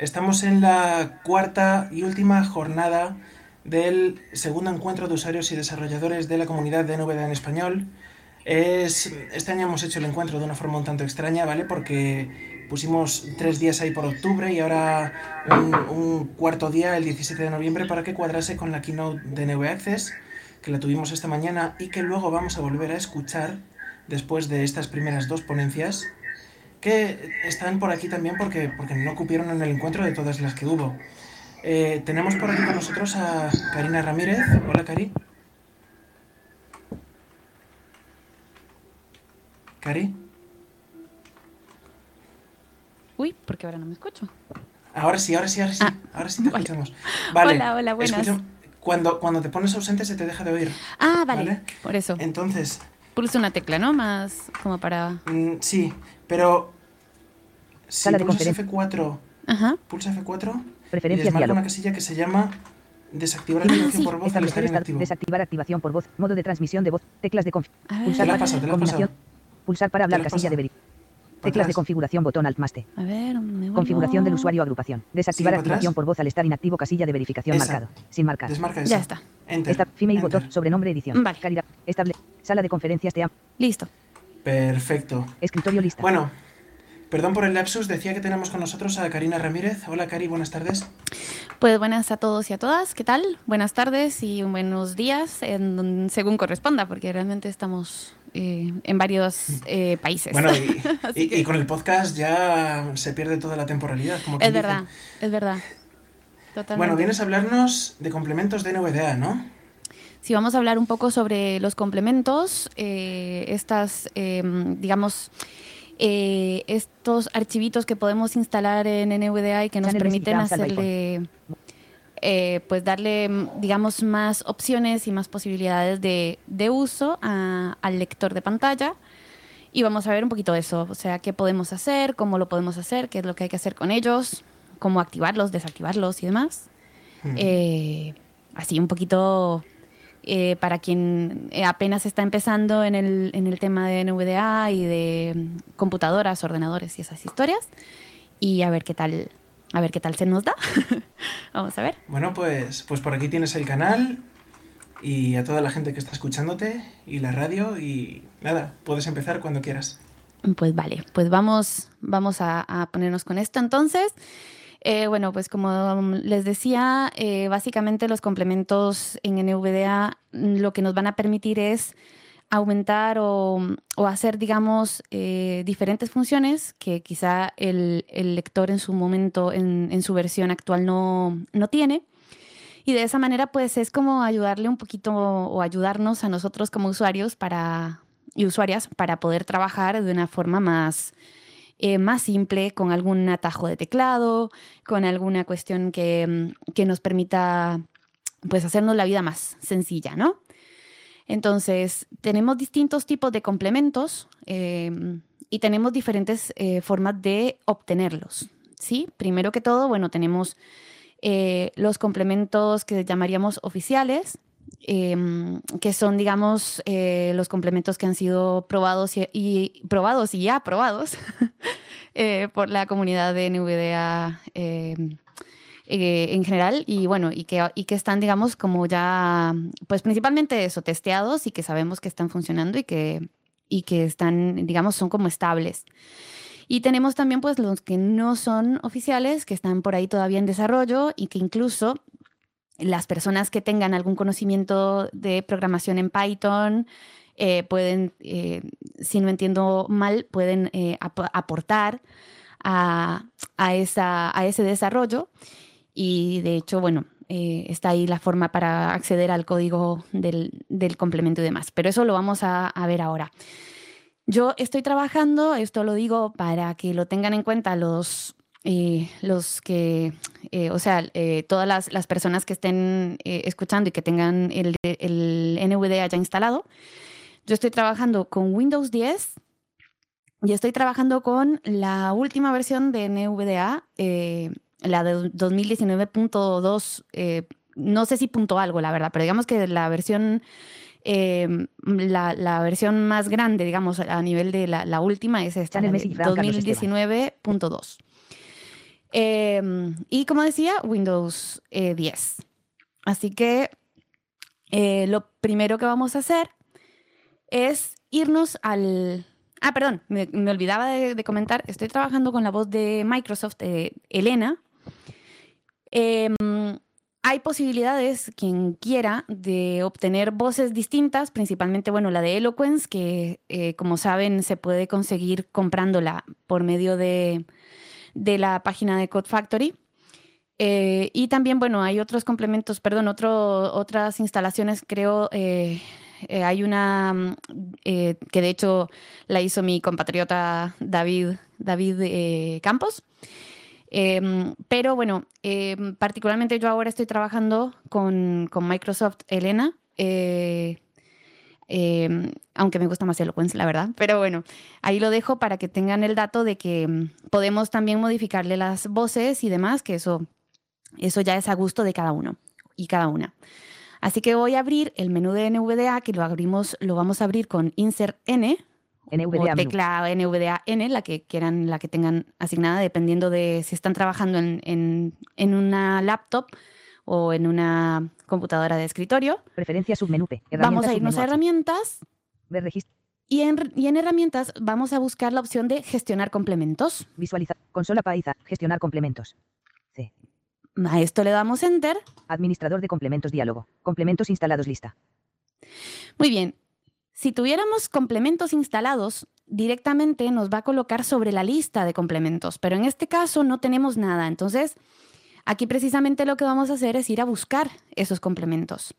Estamos en la cuarta y última jornada del segundo encuentro de usuarios y desarrolladores de la comunidad de NVDA en español. Es, este año hemos hecho el encuentro de una forma un tanto extraña, ¿vale? Porque pusimos tres días ahí por octubre y ahora un, un cuarto día, el 17 de noviembre, para que cuadrase con la keynote de NV Access, que la tuvimos esta mañana y que luego vamos a volver a escuchar después de estas primeras dos ponencias, que están por aquí también porque, porque no cupieron en el encuentro de todas las que hubo. Eh, tenemos por aquí con nosotros a Karina Ramírez. Hola, Cari. Cari. Uy, porque ahora no me escucho. Ahora sí, ahora sí, ahora sí. Ah, ahora sí te vale. escuchamos. Vale. Hola, hola, buenas. cuando, cuando te pones ausente se te deja de oír. Ah, vale, ¿Vale? por eso. Entonces, Pulsa una tecla, ¿no? Más como para... mm, sí, pero si Sala de pulsas conferencia. F4, Ajá. pulsa F4 y Preferencias diálogo. una casilla que se llama desactivar Ah, activación sí. por voz al estar inactivo. Desactivar activación por voz. Modo de transmisión de voz. Teclas de conf. A ver, Pulsar para combinación. Pulsar para hablar casilla de verificación. Teclas de configuración botón alt más T. a ver, me Configuración del usuario agrupación. Desactivar activación atrás. por voz al estar inactivo casilla de verificación Esa. marcado. Sin marcar. Desmarca esa. Ya está. Enter. Esta, Female Enter. botón, sobrenombre edición. Vale. Calidad. Estable. Sala de conferencias te Listo. Perfecto. Escritorio lista. Bueno, perdón por el lapsus, decía que tenemos con nosotros a Karina Ramírez. Hola Cari, buenas tardes. Pues buenas a todos y a todas, ¿qué tal? Buenas tardes y buenos días, en- según corresponda, porque realmente estamos eh, en varios eh, países. Bueno, y, Así y- que- y con el podcast ya se pierde toda la temporalidad, como es dice. verdad, es verdad. Totalmente. Bueno, vienes a hablarnos de complementos de NVDA, ¿no? Sí, vamos a hablar un poco sobre los complementos, eh, estas, eh, digamos, eh, estos archivitos que podemos instalar en NVDA y que nos permiten hacerle, eh, pues darle, mm, digamos, más opciones y más posibilidades de, de uso a- al lector de pantalla. Y vamos a ver un poquito eso, o sea, qué podemos hacer, cómo lo podemos hacer, qué es lo que hay que hacer con ellos, cómo activarlos, desactivarlos y demás. Mm. Eh, así un poquito eh, para quien eh, apenas está empezando en el, en el tema de NVDA y de mm, computadoras, ordenadores y esas historias. Y a ver qué tal, a ver qué tal se nos da. Vamos a ver. Bueno, pues, pues por aquí tienes el canal y a toda la gente que está escuchándote y la radio y nada, puedes empezar cuando quieras. Pues vale, pues vamos, vamos a, a ponernos con esto entonces. Eh, bueno, pues como les decía, eh, básicamente los complementos en NVDA mm, lo que nos van a permitir es aumentar o, hacer, digamos, eh, diferentes funciones que quizá el, el lector en su momento, en, en su versión actual no, no tiene. Y de esa manera, pues es como ayudarle un poquito o ayudarnos a nosotros como usuarios para, y usuarias para poder trabajar de una forma más, eh, más simple, con algún atajo de teclado, con alguna cuestión que, mm, que nos permita pues hacernos la vida más sencilla, ¿no? Entonces, tenemos distintos tipos de complementos eh, y tenemos diferentes eh, formas de obtenerlos, ¿sí? Primero que todo, bueno, tenemos eh, los complementos que llamaríamos oficiales, em, que son, digamos, eh, los complementos que han sido probados y, y- probados y ya aprobados eh, por la comunidad de NVDA em, eh, en general y bueno, y que, y que están, digamos, como ya, pues principalmente eso, testeados y que sabemos que están funcionando y que, y que están, digamos, son como estables. Y tenemos también pues los que no son oficiales, que están por ahí todavía en desarrollo y que incluso las personas que tengan algún conocimiento de programación en Python eh, pueden, eh, si no entiendo mal, pueden eh, ap- aportar a, a esa, a ese desarrollo. Y de hecho, bueno, está ahí la forma para acceder al código del, complemento y demás. Pero eso lo vamos a, ver ahora. Yo estoy trabajando, esto lo digo para que lo tengan en cuenta los, los que, eh, o sea, eh, todas las, las personas que estén eh, escuchando y que tengan el, el NVDA ya instalado. Yo estoy trabajando con Windows 10 y estoy trabajando con la última versión de NVDA, eh, la de 2019.2, eh, no sé si punto algo, la verdad, pero digamos que la versión eh, la, la versión más grande, digamos, a nivel de la, la última es esta, Channel la de Message Brown, Carlos Esteban. 2019.2. Em, y como decía, Windows 10. Así que lo primero que vamos a hacer es irnos al... Ah, perdón, me, olvidaba de, comentar, estoy trabajando con la voz de Microsoft, Elena. Em, hay posibilidades, quien quiera, de obtener voces distintas, principalmente, bueno, la de Eloquence, que eh, como saben se puede conseguir comprándola por medio de, la página de Code Factory. Eh, y también, bueno, hay otros complementos, perdón, otras instalaciones, creo, eh, hay una mm, que de hecho la hizo mi compatriota David, David Campos. Em, pero bueno, em, particularmente yo ahora estoy trabajando con, con Microsoft Elena. Eh, em, aunque me gusta más Eloquence, la verdad. Pero bueno, ahí lo dejo para que tengan el dato de que podemos también modificarle las voces y demás, que eso, eso ya es a gusto de cada uno y cada una. Así que voy a abrir el menú de NVDA, que lo abrimos, lo vamos a abrir con Insert N, NVDA o tecla NVDA N, la que quieran, la que tengan asignada, dependiendo de si están trabajando en, en, una laptop o en una computadora de escritorio. Preferencia submenú Vamos a irnos a herramientas. Ver registro. Y en, y en, herramientas vamos a buscar la opción de gestionar complementos. Visualizar. Consola Paiza. Gestionar complementos. C. A esto le damos enter. Administrador de complementos diálogo. Complementos instalados lista. Muy bien. Si tuviéramos complementos instalados, directamente nos va a colocar sobre la lista de complementos, pero en este caso no tenemos nada. Entonces, aquí precisamente lo que vamos a hacer es ir a buscar esos complementos.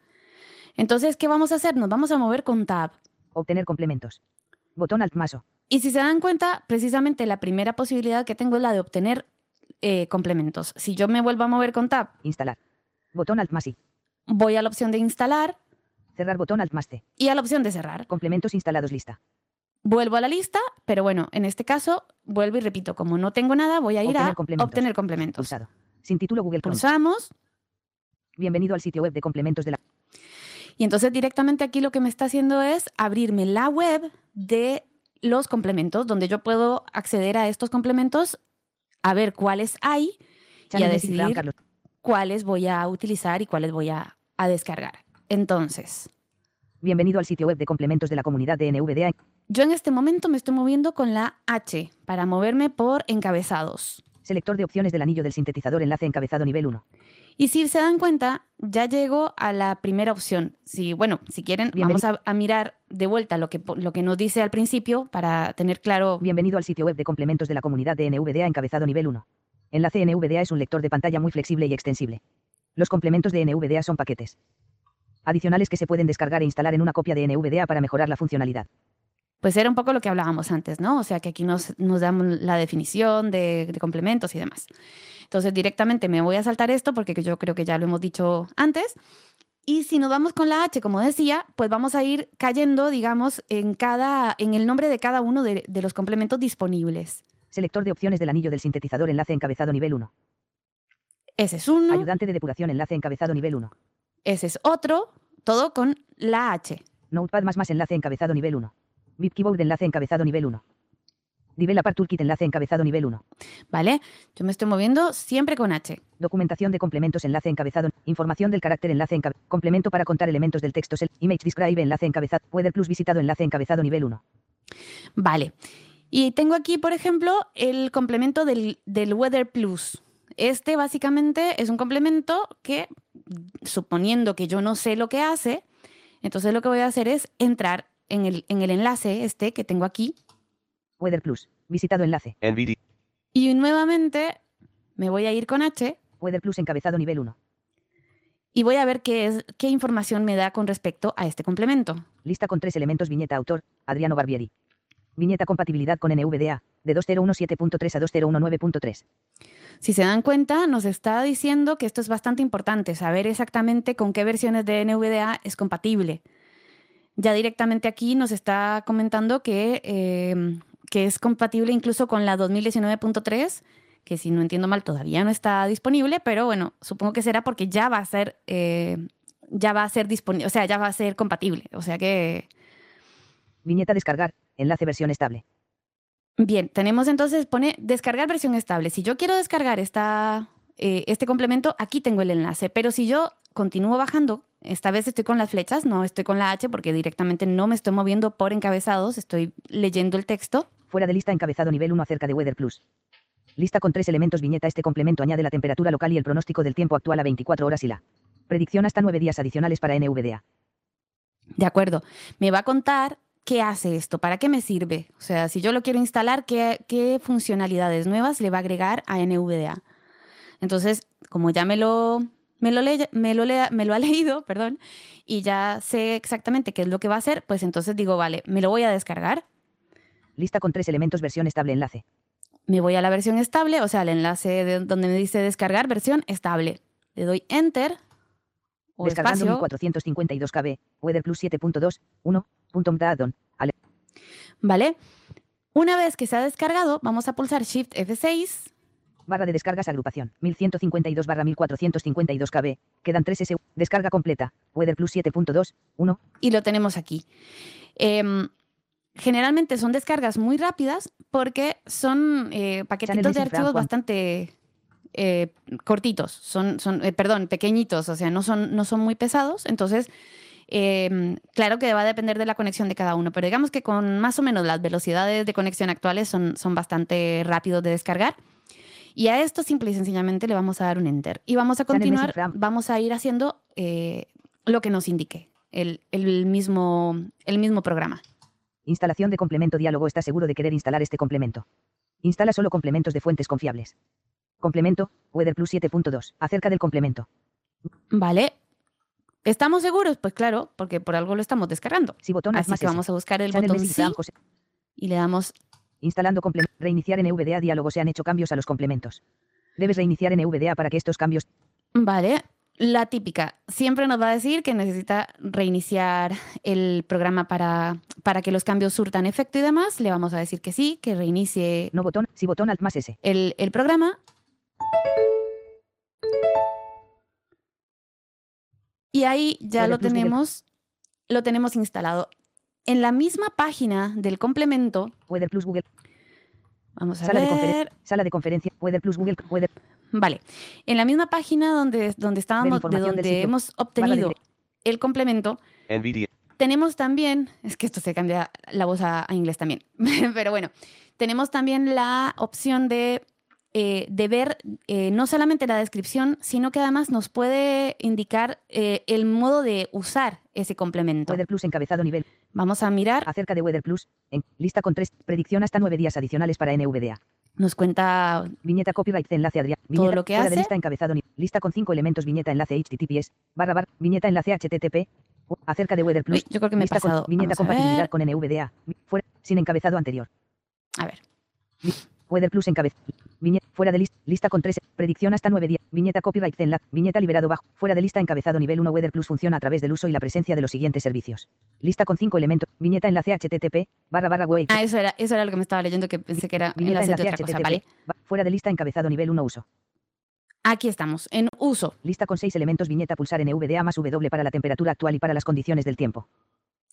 Entonces, ¿qué vamos a hacer? Nos vamos a mover con Tab. Obtener complementos. Botón Alt maso. Y si se dan cuenta, precisamente la primera posibilidad que tengo es la de obtener eh, complementos. Si yo me vuelvo a mover con Tab. Instalar. Botón Alt más Voy a la opción de instalar Cerrar botón Alt más Y a la opción de cerrar. Complementos instalados lista. Vuelvo a la lista, pero bueno, en este caso vuelvo y repito, como no tengo nada, voy a ir a obtener complementos. Sin título Google Chrome. Pulsamos. Bienvenido al sitio web de complementos de la. Y entonces directamente aquí lo que me está haciendo es abrirme la web de los complementos, donde yo puedo acceder a estos complementos, a ver cuáles hay y a decidir cuáles voy a utilizar y cuáles voy a descargar. Entonces. Bienvenido al sitio web de complementos de la comunidad de NVDA. Yo en este momento me estoy moviendo con la H para moverme por encabezados. Selector de opciones del anillo del sintetizador enlace encabezado nivel 1. Y si se dan cuenta, ya llego a la primera opción. Si, bueno, si quieren, vamos a, mirar de vuelta lo que, lo que nos dice al principio para tener claro. Bienvenido al sitio web de complementos de la comunidad de NVDA encabezado nivel 1. Enlace NVDA es un lector de pantalla muy flexible y extensible. Los complementos de NVDA son paquetes adicionales que se pueden descargar e instalar en una copia de NVDA para mejorar la funcionalidad. Pues era un poco lo que hablábamos antes, ¿no? O sea que aquí nos, nos damos la definición de, complementos y demás. Entonces directamente me voy a saltar esto porque yo creo que ya lo hemos dicho antes. Y si nos vamos con la H, como decía, pues vamos a ir cayendo, digamos, en, cada, en el nombre de cada uno de, de los complementos disponibles. Selector de opciones del anillo del sintetizador enlace encabezado nivel 1. Ese es uno. Ayudante de depuración enlace encabezado nivel 1. Ese es otro, todo con la H. Notepad más más enlace encabezado nivel 1. VIP Keyboard enlace encabezado nivel 1. Developer Toolkit enlace encabezado nivel 1. Vale, yo me estoy moviendo siempre con H. Documentación de complementos enlace encabezado. Información del carácter enlace encabezado. Complemento para contar elementos del texto. Image Describe enlace encabezado. Weather Plus visitado enlace encabezado nivel 1. Vale. Y tengo aquí, por ejemplo, el complemento del, del Weather Plus. Este básicamente es un complemento que, suponiendo que yo no sé lo que hace, entonces lo que voy a hacer es entrar en el, en el enlace este que tengo aquí. Weather Plus, visitado enlace. Y nuevamente me voy a ir con H. Weather Plus encabezado nivel 1. Y voy a ver qué, es, qué información me da con respecto a este complemento. Lista con tres elementos viñeta autor, Adriano Barbieri. Viñeta compatibilidad con NVDA, de 2017.3 a 2019.3. Si se dan cuenta, nos está diciendo que esto es bastante importante, saber exactamente con qué versiones de NVDA es compatible. Ya directamente aquí nos está comentando que, eh, que es compatible incluso con la 2019.3, que si no entiendo mal todavía no está disponible, pero bueno, supongo que será porque ya va a ser, eh, ya va a ser disponible, o sea, ya va a ser compatible. O sea que... Viñeta descargar, enlace versión estable. Bien, tenemos entonces, pone descargar versión estable. Si yo quiero descargar esta, eh, este complemento, aquí tengo el enlace, pero si yo continúo bajando, esta vez estoy con las flechas, no estoy con la H porque directamente no me estoy moviendo por encabezados, estoy leyendo el texto. Fuera de lista encabezado nivel 1 acerca de Weather Plus. Lista con tres elementos viñeta. Este complemento añade la temperatura local y el pronóstico del tiempo actual a 24 horas y la predicción hasta nueve días adicionales para NVDA. De acuerdo. Me va a contar qué hace esto, para qué me sirve. O sea, si yo lo quiero instalar, qué, qué funcionalidades nuevas le va a agregar a NVDA. Entonces, como ya me lo, me lo, me lo, me lo ha leído, perdón, y ya sé exactamente qué es lo que va a hacer, pues entonces digo, vale, me lo voy a descargar. Lista con tres elementos, versión estable, enlace. Me voy a la versión estable, o sea, el enlace de donde me dice descargar versión estable. Le doy enter. O Descargando 1452 KB, Weather Plus 7.2, 1, Vale. Una vez que se ha descargado, vamos a pulsar Shift F6 Barra de descargas agrupación. 1152 barra 1452 KB. Quedan 3 S. Descarga completa. Weather Plus 7.2. 1. Y lo tenemos aquí. Em, generalmente son descargas muy rápidas porque son eh, paquetitos de archivos bastante eh, cortitos. Son, son eh, perdón, pequeñitos. O sea, no son, no son muy pesados. Entonces, em, claro que va a depender de la conexión de cada uno, pero digamos que con más o menos las velocidades de conexión actuales son, son bastante rápidos de descargar. Y a esto simple y sencillamente le vamos a dar un enter. Y vamos a continuar, vamos a ir haciendo eh, lo que nos indique el, mismo, el mismo programa. Instalación de complemento diálogo. ¿Está seguro de querer instalar este complemento? Instala solo complementos de fuentes confiables. Complemento, Weather Plus 7.2. Acerca del complemento. Vale. ¿Estamos seguros? Pues claro, porque por algo lo estamos descargando. Sí, botón Así que vamos a buscar el botón sí y le damos Instalando complemento. Reiniciar NVDA diálogo. Se han hecho cambios a los complementos. Debes reiniciar NVDA para que estos cambios. Vale. La típica. Siempre nos va a decir que necesita reiniciar el programa para, para que los cambios surtan efecto y demás. Le vamos a decir que sí, que reinicie. No botón, sí botón alt más S. El, el programa. Y ahí ya lo tenemos, lo tenemos instalado en la misma página del complemento. Weather Plus Google. Vamos a sala ver. De sala de conferencia. Weather Plus Google. Weather. Vale. En la misma página donde, donde estábamos, de donde hemos obtenido el complemento. Tenemos también, es que esto se cambia la voz a inglés también, pero bueno, tenemos también la opción de eh, de ver eh, no solamente la descripción, sino que además nos puede indicar eh, el modo de usar ese complemento. Weather Plus encabezado nivel. Vamos a mirar. Acerca de Weather Plus, en lista con tres, predicción hasta nueve días adicionales para NVDA. Nos cuenta. Viñeta copyright enlace Adrián. todo lo que hace. De lista encabezado lista con cinco elementos viñeta enlace HTTPS barra bar viñeta enlace HTTP acerca de Weather Plus. yo creo que me he pasado. viñeta compatibilidad con NVDA. Fuera, sin encabezado anterior. A ver. Weather Plus encabezado. Viñeta, fuera de lista, lista con tres, predicción hasta nueve días, viñeta copyright la viñeta liberado bajo, fuera de lista encabezado nivel 1 Weather Plus funciona a través del uso y la presencia de los siguientes servicios. Lista con cinco elementos, viñeta enlace HTTP, barra barra web. Ah, eso era, eso era lo que me estaba leyendo que pensé que era viñeta enlace, de otra cosa, ¿vale? Fuera de lista encabezado nivel 1 uso. Aquí estamos, en uso. Lista con seis elementos, viñeta pulsar NVDA más W para la temperatura actual y para las condiciones del tiempo.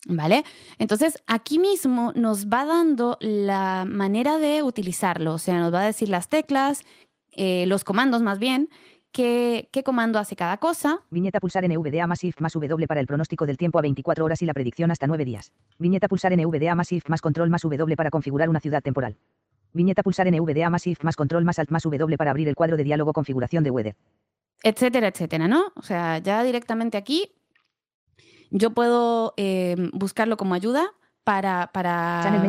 ¿Vale? Entonces, aquí mismo nos va dando la manera de utilizarlo, o sea, nos va a decir las teclas, eh, los comandos más bien, qué, qué, comando hace cada cosa. Viñeta pulsar NVDA más IF más W para el pronóstico del tiempo a 24 horas y la predicción hasta 9 días. Viñeta pulsar NVDA más IF más control más W para configurar una ciudad temporal. Viñeta pulsar NVDA más IF más control más alt más W para abrir el cuadro de diálogo configuración de weather. Etcétera, etcétera, ¿no? O sea, ya directamente aquí yo puedo eh, buscarlo como ayuda para, para,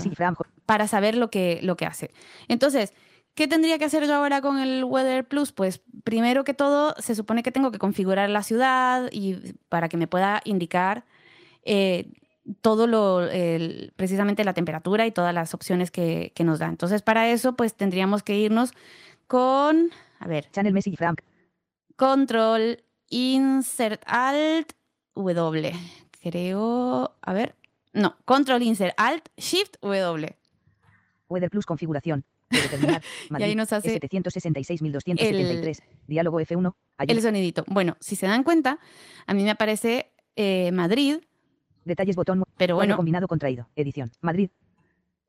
para saber lo que, lo que hace. Entonces, ¿qué tendría que hacer yo ahora con el Weather Plus? Pues primero que todo, se supone que tengo que configurar la ciudad y para que me pueda indicar eh, todo lo, precisamente la temperatura y todas las opciones que, que, nos da. Entonces, para eso, pues tendríamos que irnos con, a ver, Channel Message Frank. Control, Insert Alt, W. Creo, a ver, no, Control Insert Alt Shift W. Weather Plus configuración. y ahí nos hace 766.273. Diálogo F1. El sonidito. Bueno, si se dan cuenta, a mí me aparece eh, Madrid. Detalles botón. Pero bueno. Combinado contraído. Edición. Madrid.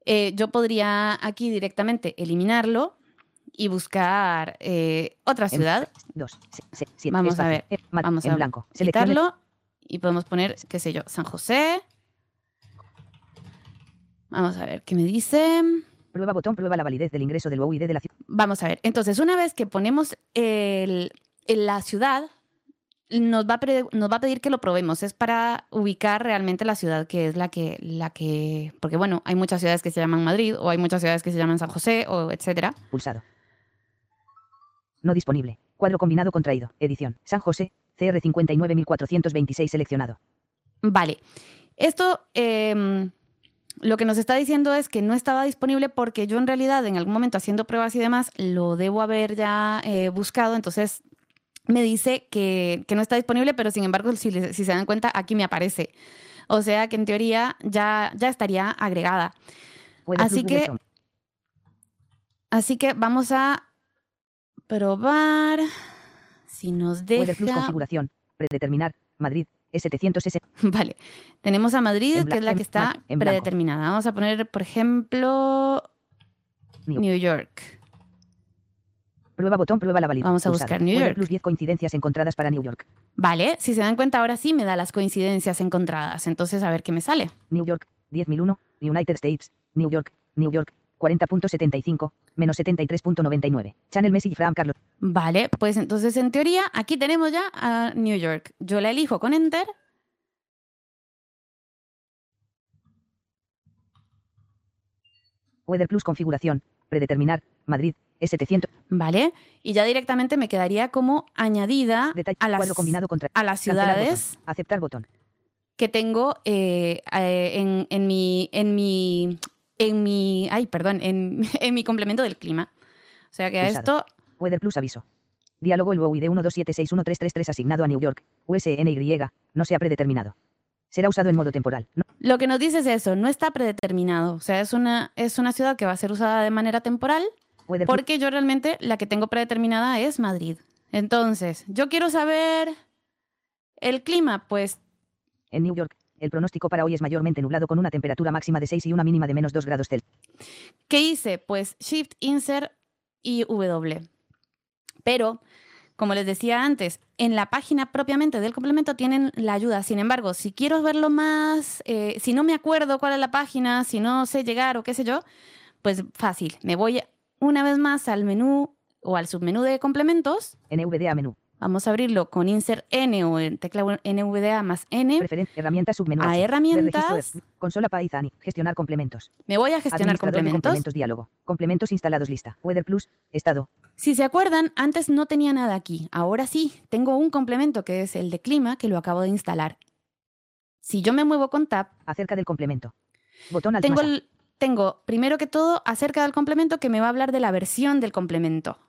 eh, yo podría aquí directamente eliminarlo y buscar eh, otra En- ciudad. Dos. se- se- siete, Vamos a ver, Vamos en a blanco. Quitarlo y podemos poner, qué sé yo, San José. Vamos a ver qué me dice. Prueba botón, prueba la validez del ingreso del UID de la ciudad. Vamos a ver. Entonces, una vez que ponemos el- la ciudad, nos va, a nos va a pedir que lo probemos. Es para ubicar realmente la ciudad que es la que, la que. Porque, bueno, hay muchas ciudades que se llaman Madrid, o hay muchas ciudades que se llaman San José, o etcétera. Pulsado. No disponible. Cuadro combinado contraído. Edición. San José. CR 59426 seleccionado. Vale. Esto em, lo que nos está diciendo es que no estaba disponible porque yo en realidad en algún momento haciendo pruebas y demás lo debo haber ya eh, buscado. Entonces me dice que, que no está disponible, pero sin embargo, si, si se dan cuenta, aquí me aparece. O sea que en teoría ya, ya estaría agregada. Así que-. Así que vamos a probar si nos Weather plus deja. configuración. Predeterminar. Madrid. S760. Vale, tenemos a Madrid, En que es la que está en predeterminada. Vamos a poner, por ejemplo, New- New York. Prueba botón, prueba la validez. Vamos a buscar New Weather York. plus 10 coincidencias encontradas para New York. Vale, si se dan cuenta, ahora sí me da las coincidencias encontradas. Entonces, a ver qué me sale. New York, 10.001, United States, New York, New York, 40.75, menos 73.99. Channel Message from Carlos. Vale, pues entonces en teoría aquí tenemos ya a New York. Yo la elijo con Enter. Weather Plus configuración, predeterminar, Madrid, S700, Vale, y ya directamente me quedaría como añadida detalle, a las, cuadro combinado contra, a las cancelar botón, ciudades aceptar botón, que tengo eh, eh, en, en mi, en mi, en mi, ay, perdón, en, en mi complemento del clima. O sea que a esto, Weather Plus aviso. Diálogo el UID 127611333 asignado a New York, USNY, no se ha predeterminado. Será usado en modo temporal. No, lo que nos dice es eso, no está predeterminado. O sea, es una, es una ciudad que va a ser usada de manera temporal Weather porque yo realmente la que tengo predeterminada es Madrid. Entonces, yo quiero saber el clima, pues en New York, el pronóstico para hoy es mayormente nublado con una temperatura máxima de 6 y una mínima de menos 2 grados Celsius. ¿Qué hice? Pues Shift, Insert y W. Pero, como les decía antes, en la página propiamente del complemento tienen la ayuda. Sin embargo, si quiero verlo más, eh, si no me acuerdo cuál es la página, si no sé llegar o qué sé yo, pues fácil. Me voy una vez más al menú o al submenú de complementos. NVDA menú. Vamos a abrirlo con Insert N o en tecla NVDA más N. Preferencia, herramientas submenú. A herramientas. de- Consola Python. Gestionar complementos. Me voy a gestionar complementos. complementos diálogo. Complementos instalados lista. Weather Plus. Estado. Si se acuerdan, antes no tenía nada aquí. Ahora sí, tengo un complemento que es el de clima que lo acabo de instalar. Si yo me muevo con Tab, Acerca del complemento. Botón alt tengo, el- tengo primero que todo acerca del complemento que me va a hablar de la versión del complemento.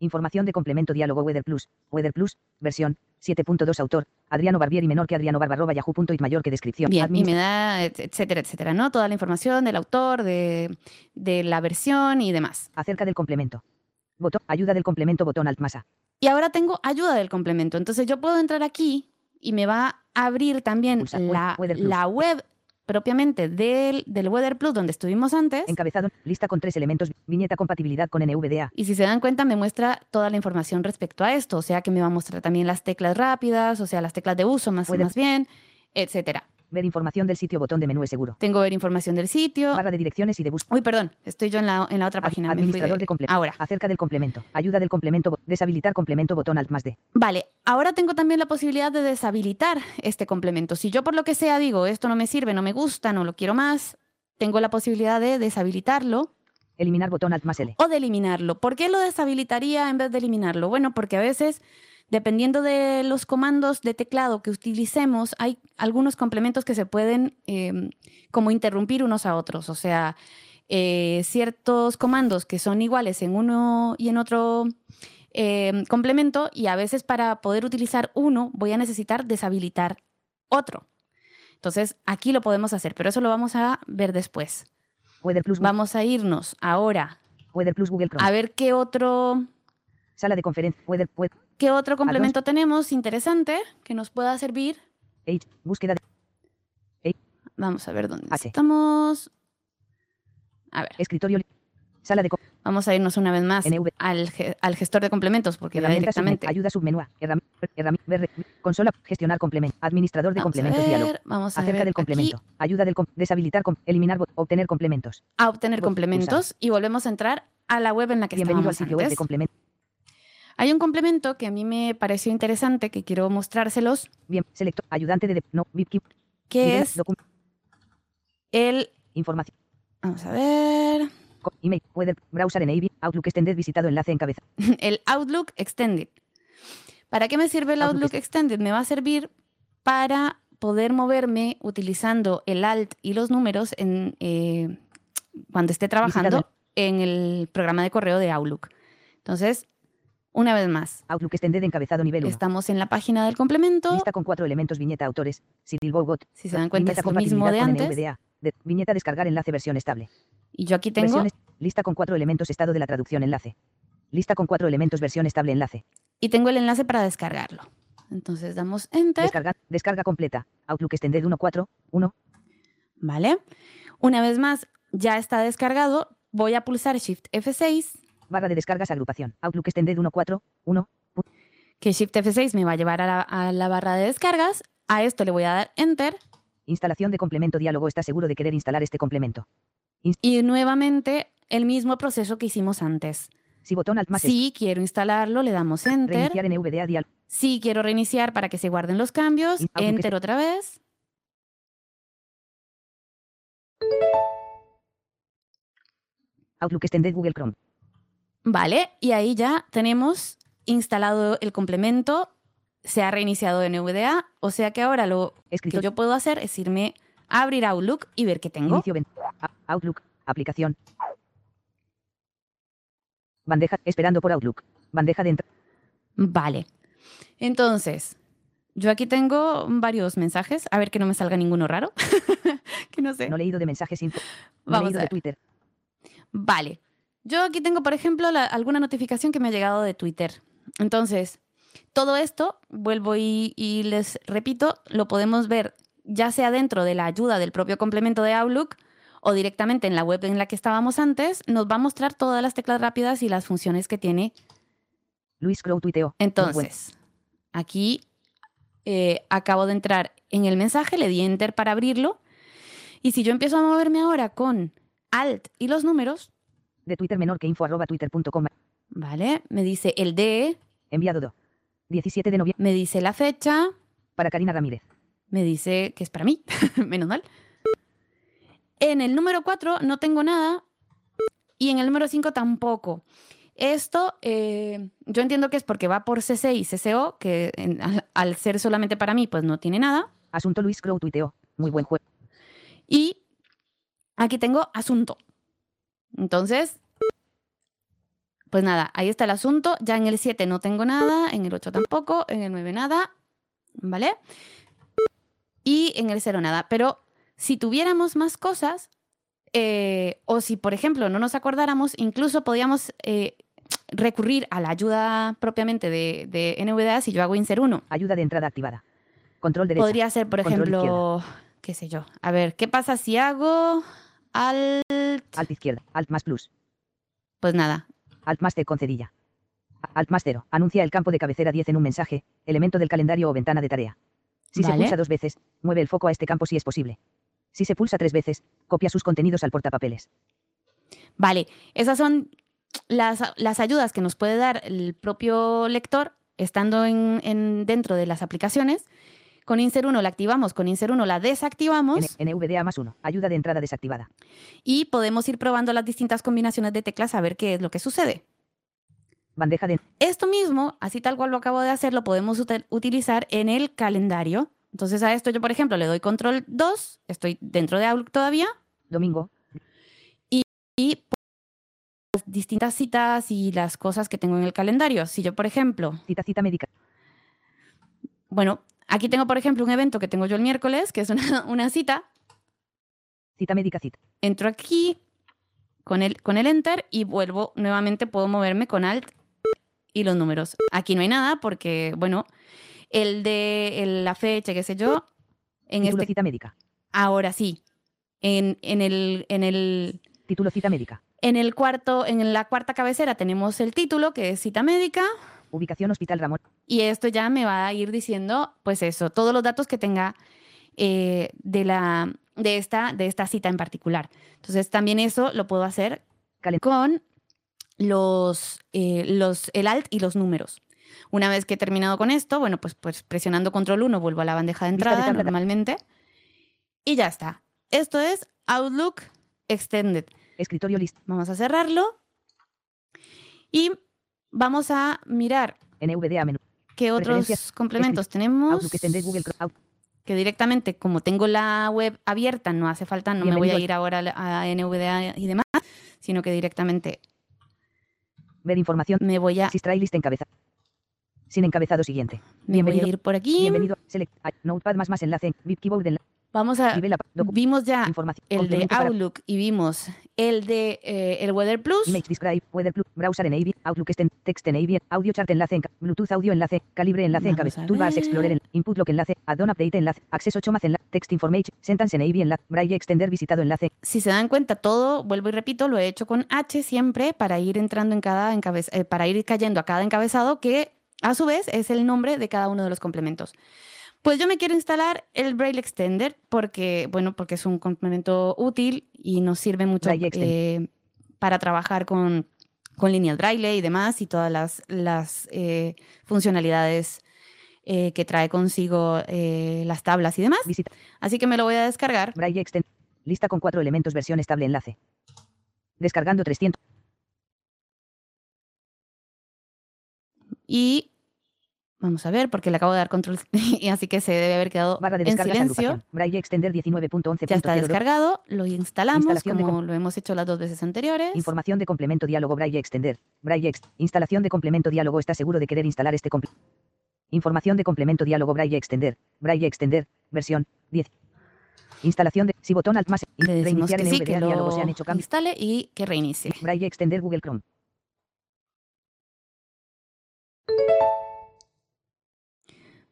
Información de complemento diálogo Weather Plus. Weather Plus. Versión. 7.2 autor. Adriano Barbieri menor que Adriano Barba arroba yahoo.it mayor que descripción. Bien, y Administra- me da, et- etcétera, etcétera, ¿no? Toda la información del autor, de, de la versión y demás. Acerca del complemento. Botón. Ayuda del complemento. Botón alt más A. Y ahora tengo ayuda del complemento. Entonces yo puedo entrar aquí y me va a abrir también Pulsa, la, la web propiamente del, del Weather Plus donde estuvimos antes. Encabezado. Lista con tres elementos. Viñeta compatibilidad con NVDA. Y si se dan cuenta, me muestra toda la información respecto a esto. O sea que me va a mostrar también las teclas rápidas, o sea, las teclas de uso más, más bien, etcétera. Ver información del sitio. Botón de menú es seguro. Tengo ver información del sitio. Barra de direcciones y de búsqueda. Uy, perdón, estoy yo en la, en la otra página. Administrador de- de complemento. Ahora. Acerca del complemento. Ayuda del complemento. Deshabilitar complemento. Botón alt más D. Vale, ahora tengo también la posibilidad de deshabilitar este complemento. Si yo por lo que sea digo, esto no me sirve, no me gusta, no lo quiero más, tengo la posibilidad de deshabilitarlo Eliminar botón alt más L. o de eliminarlo. ¿Por qué lo deshabilitaría en vez de eliminarlo? Bueno, porque a veces, dependiendo de los comandos de teclado que utilicemos, hay algunos complementos que se pueden eh, como interrumpir unos a otros. O sea, eh, ciertos comandos que son iguales en uno y en otro eh, complemento y a veces para poder utilizar uno voy a necesitar deshabilitar otro. Entonces, aquí lo podemos hacer, pero eso lo vamos a ver después. Weather Plus. Vamos a irnos ahora Weather Plus Google Chrome. a ver qué otro, Sala de conferencia. Qué otro complemento tenemos interesante que nos pueda servir. H. Búsqueda de. Vamos a ver dónde H. estamos. A ver, Escritorio. Sala de vamos a irnos una vez más NV. al, ge- al gestor de complementos, porque directamente. ayuda submenú. Consola. Gestionar complemento. Administrador de Vamos a complementos. Diálogo. ver, vamos a Acerca ver del aquí complemento. Ayuda del com- deshabilitar. com- eliminar. obtener complementos. a obtener complementos y volvemos a entrar a la web en la que Bienvenido al sitio web de antes. Hay un complemento que a mí me pareció interesante, que quiero mostrárselos, Bien. Selector. Ayudante de. de- no. VIP. que es el... Información. Vamos a ver... email. Weather. Browser Enable. Outlook Extended. Visitado enlace encabezado. el Outlook Extended. ¿Para qué me sirve el Outlook Outlook Extended? Me va a servir para poder moverme utilizando el Alt y los números en, eh, cuando esté trabajando en el programa de correo de Outlook. Entonces, una vez más, Outlook Extended encabezado nivel 1. estamos en la página del complemento. Lista con cuatro elementos. Viñeta autores. Cyril Bogot. Si se dan cuenta, es el mismo de antes. NVDA. De- viñeta descargar enlace versión estable. Y yo aquí tengo, Versiones- lista con cuatro elementos estado de la traducción enlace. Lista con cuatro elementos versión estable enlace. y tengo el enlace para descargarlo. Entonces damos Enter. Descarga, descarga completa. Outlook Extended 1.4.1. ¿Vale? Una vez más, ya está descargado. Voy a pulsar Shift F6 Barra de descargas agrupación. Outlook Extended 1.4.1. que Shift F6 me va a llevar a la, a la barra de descargas. A esto le voy a dar Enter Instalación de complemento diálogo. ¿Está seguro de querer instalar este complemento? y nuevamente el mismo proceso que hicimos antes. Si botón alt más Si quiero instalarlo, le damos Enter. reiniciar NVDA dial. Si quiero reiniciar para que se guarden los cambios, Enter otra vez. Outlook Extended Google Chrome. Vale, y ahí ya tenemos instalado el complemento, se ha reiniciado NVDA, o sea que ahora lo que yo puedo hacer es irme a abrir Outlook y ver qué tengo. Inicio Outlook. Aplicación. Bandeja. Esperando por Outlook. Bandeja de entrada. Vale. Entonces, yo aquí tengo varios mensajes. A ver que no me salga ninguno raro. que no sé. No leído de mensajes info. No Vamos leído a de. Twitter. Vale. Yo aquí tengo, por ejemplo, la- alguna notificación que me ha llegado de Twitter. Entonces, todo esto, vuelvo y, y les repito, lo podemos ver ya sea dentro de la ayuda del propio complemento de Outlook o directamente en la web en la que estábamos antes, nos va a mostrar todas las teclas rápidas y las funciones que tiene Luis Crow tuiteó. Entonces, aquí eh, acabo de entrar en el mensaje, le di enter para abrirlo. Y si yo empiezo a moverme ahora con alt y los números, De Twitter menor que info arroba twitter.com. ¿vale? Me dice el DE, Enviado do. 17 de noviembre. me dice la fecha, Para Karina Ramírez. me dice que es para mí, menos mal. En el número 4 no tengo nada y en el número 5 tampoco. Esto eh, yo entiendo que es porque va por CC y CCO, que en- al- al ser solamente para mí, pues no tiene nada. Asunto Luis Crow tuiteó. Muy buen juego. Y aquí tengo asunto. Entonces, pues nada, ahí está el asunto. Ya en el 7 no tengo nada, en el 8 tampoco, en el 9 nada, ¿vale? Y en el 0 nada. Pero si tuviéramos más cosas, eh, o si, por ejemplo, no nos acordáramos, incluso podíamos eh, recurrir a la ayuda propiamente de, de NVDA si yo hago insert 1. Ayuda de entrada activada. Control derecha. Podría ser, por Control ejemplo, qué sé yo. A ver, ¿qué pasa si hago alt? Alt izquierda. Alt más plus. Pues nada, Alt más T con cedilla. Alt más 0. Anuncia el campo de cabecera 10 en un mensaje, elemento del calendario o ventana de tarea. Si se pulsa dos veces, mueve el foco a este campo si es posible. Si se pulsa tres veces, copia sus contenidos al portapapeles. Vale, esas son las, las ayudas que nos puede dar el propio lector estando en, en- dentro de las aplicaciones. Con Insert 1 la activamos, con Insert 1 la desactivamos NVDA más 1. Ayuda de entrada desactivada. y podemos ir probando las distintas combinaciones de teclas a ver qué es lo que sucede. Bandeja de Esto mismo, así tal cual lo acabo de hacer, lo podemos util- utilizar en el calendario. Entonces a esto yo, por ejemplo, le doy control 2, estoy dentro de Outlook todavía, domingo. y las distintas citas y las cosas que tengo en el calendario. Si yo, por ejemplo, Cita cita médica. bueno, aquí tengo, por ejemplo, un evento que tengo yo el miércoles, que es una, una cita, Cita médica cita. entro aquí con el, con el enter y vuelvo nuevamente, puedo moverme con alt y los números. Aquí no hay nada porque, bueno, el de el- la fecha, qué sé yo, en Título este cita médica. Ahora sí. En, en el, en el, Título cita médica. En el cuarto, en la cuarta cabecera tenemos el título, que es cita médica, Ubicación Hospital Ramón. y esto ya me va a ir diciendo, pues eso, todos los datos que tenga eh, de, la, de, esta, de esta cita en particular. Entonces, también eso lo puedo hacer con los, eh, los, el alt y los números. Una vez que he terminado con esto, bueno, pues, pues presionando control 1 vuelvo a la bandeja de entrada normalmente y ya está. Esto es Outlook Extended. Escritorio list. Vamos a cerrarlo y vamos a mirar NVDA menú. qué otros complementos tenemos. Outlook Google que directamente, como tengo la web abierta, no hace falta, no me voy a ir ahora a a NVDA y demás, sino que directamente Ver información. me voy a, Sistray list encabezado. Sin encabezado siguiente. me voy a bienvenido- ir por aquí. Bienvenido. Select. Notepad más más enlace. Keyboard enlace. Vamos a, vimos ya el de Outlook y vimos el de eh, el Weather Plus. Image Describe, Weather Plus, Browser Enable, Outlook Extend, Text Enable, Audio Chart Enlace, enca- Bluetooth Audio Enlace, Calibre Enlace a Toolbars. Explorer, en- Input Lock Enlace, Add-on Update Enlace, Access 8 más Enlace, Text Information, Sentence Enable Enlace, Braille Extender Visitado Enlace, Si se dan cuenta, todo, vuelvo y repito, lo he hecho con H siempre para ir entrando en cada encabez- eh, para ir cayendo a cada encabezado que a su vez es el nombre de cada uno de los complementos. Pues yo me quiero instalar el Braille Extender porque, bueno, porque es un complemento útil y nos sirve mucho Extender. eh, para trabajar con, con lineal Braille y demás y todas las, las eh, funcionalidades eh, que trae consigo las tablas y demás. Visita, Así que me lo voy a descargar. Braille Extend, lista con cuatro elementos versión estable enlace. Descargando 300, Y vamos a ver, porque le acabo de dar control y así que se debe haber quedado barra de en silencio. Braille Extender 19.11.02, Ya está descargado, lo instalamos como lo hemos hecho las dos veces anteriores. Información de complemento diálogo Braille Extender. Braille Ext. Instalación de complemento diálogo. ¿Está seguro de querer instalar este complemento? Información de complemento diálogo Braille Extender. Braille Extender. Versión 10. Instalación de. Si botón alt más. Le decimos Reiniciar que sí, que diálogo. Se han hecho cambios. instale y que reinicie. Braille Extender Google Chrome.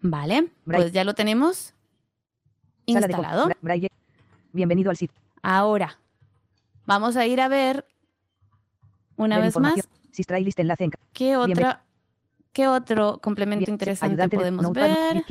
Vale, pues ya lo tenemos instalado. Bienvenido al sitio. Ahora, vamos a ir a ver una vez más qué otra qué otro complemento interesante podemos ver.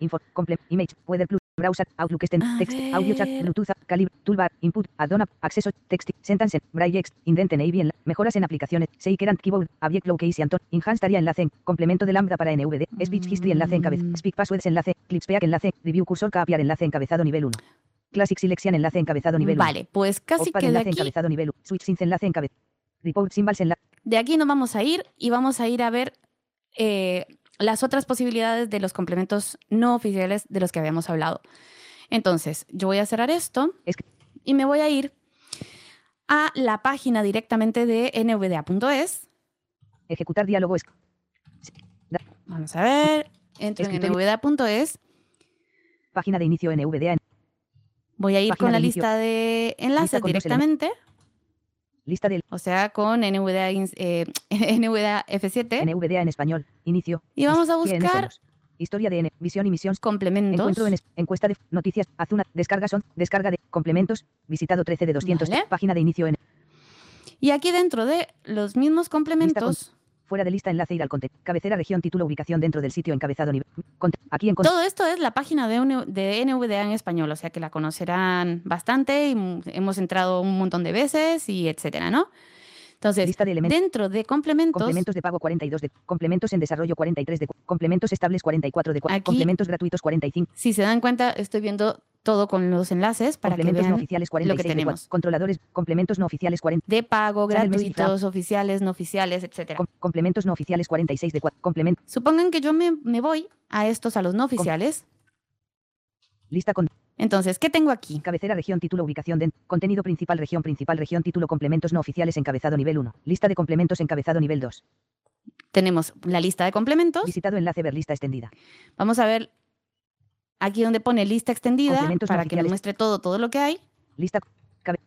Info. Comple. Image. Weather Plus. Browser. Outlook Extend. Text. Audio Chat. Bluetooth. Calibre. Toolbar. Input. Add-on. Acceso. Text. Sentence. Braille. Indent Enable. enla- Mejoras en aplicaciones. Shaker and Keyboard. Object Location Anton. Enhanced Area Enlace. en- Complemento de Lambda para NVD. Speech History Enlace encabez. Mm. Speak Passwords Enlace. Clipspeak Enlace. Review Cursor Capiar Enlace encabezado nivel 1. Classic Selection Enlace encabezado nivel 1. Vale, pues casi Opad que de enlace aquí encabezado nivel 1. Switch Synth enlace encabezado. Report Symbols enlace. De aquí nos vamos a ir y vamos a ir a ver eh, las otras posibilidades de los complementos no oficiales de los que habíamos hablado. Entonces, yo voy a cerrar esto y me voy a ir a la página directamente de nvda.es. Ejecutar diálogo es. Vamos a ver, entro en nvda.es. Página de inicio NVDA. Voy a ir Página con la de lista de enlaces directamente, Lista del o sea, con NVDA, eh, NVDA F7. NVDA en español. Inicio. Y vamos a ¿Quiénes buscar? Historia de N. Visión y misión. complementos. Encuentro en es- encuesta de noticias. Azuna. Descarga son. Descarga de complementos. Visitado 13 de 200. Vale. Página de inicio en. Y aquí dentro de los mismos complementos, Fuera de lista enlace ir al content. Cabecera región título ubicación dentro del sitio encabezado aquí en todo esto es la página de, de NVDA en español, o sea que la conocerán bastante y hemos entrado un montón de veces y etcétera, ¿no? Entonces, lista de elementos. dentro de complementos, Complementos de pago 42 de complementos en desarrollo 43 de complementos estables 44 de Aquí- complementos gratuitos 45 si se dan cuenta, estoy viendo todo con los enlaces para que complementos no vean oficiales lo 46 que de tenemos. controladores complementos no oficiales 40 De pago, gratuitos, oficiales, no oficiales, etcétera. com- complementos no oficiales 46 de complementos Supongan que yo me, me voy a estos, a los no oficiales. lista con. Entonces, ¿qué tengo aquí? cabecera región título ubicación de. Contenido principal región principal región título complementos no oficiales encabezado nivel 1 lista de complementos encabezado nivel 2 Tenemos la lista de complementos. visitado enlace ver lista extendida. Vamos a ver aquí donde pone lista extendida para que nos muestre todo, todo lo que hay. lista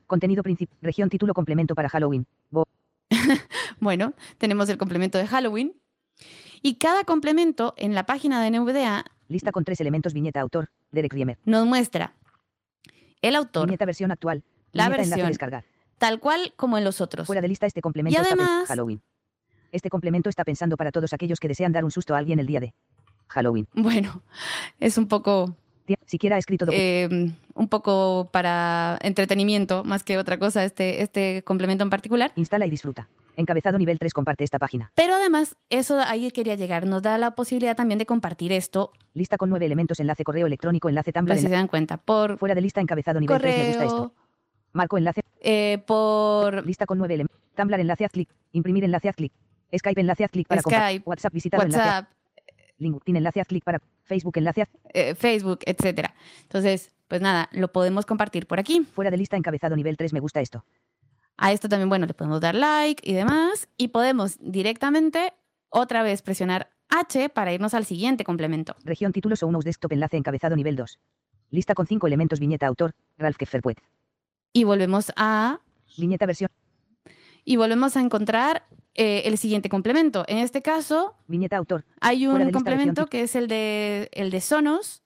contenido principal región título complemento para Halloween Bo- Bueno, tenemos el complemento de Halloween. Y cada complemento en la página de NVDA lista con tres elementos viñeta autor Derek Riemer nos muestra el autor, viñeta versión actual la viñeta enlace versión, descargar tal cual como en los otros. Fuera de lista este complemento Halloween. Este complemento está pensando para todos aquellos que desean dar un susto a alguien el día de Halloween. Bueno, es un poco Siquiera ha escrito eh, un poco para entretenimiento más que otra cosa este, este complemento en particular. Instala y disfruta. Encabezado nivel 3 comparte esta página. Pero además, eso ahí quería llegar, nos da la posibilidad también de compartir esto, Lista con nueve elementos, enlace correo electrónico, enlace Tumblr, pues si se enlace- dan cuenta, por fuera de lista encabezado nivel 3 me gusta esto. correo, Marco enlace, eh, por lista con nueve elementos. Tumblr enlace haz clic, imprimir enlace haz clic. Skype enlace haz clic para Skype, WhatsApp enlace haz- WhatsApp, LinkedIn enlace haz clic para Facebook enlace haz- eh, Facebook, etcétera. Entonces, pues nada, lo podemos compartir por aquí. fuera de lista encabezado nivel 3 me gusta esto. A esto también, bueno, le podemos dar like y demás. Y podemos directamente otra vez presionar H para irnos al siguiente complemento. Región títulos o unos desktop enlace encabezado nivel 2. Lista con cinco elementos viñeta autor, Ralph Kefferpuet. Y volvemos a, Viñeta versión, y volvemos a encontrar eh, el siguiente complemento. En este caso, viñeta autor, hay un complemento que es el de, el de Sonos,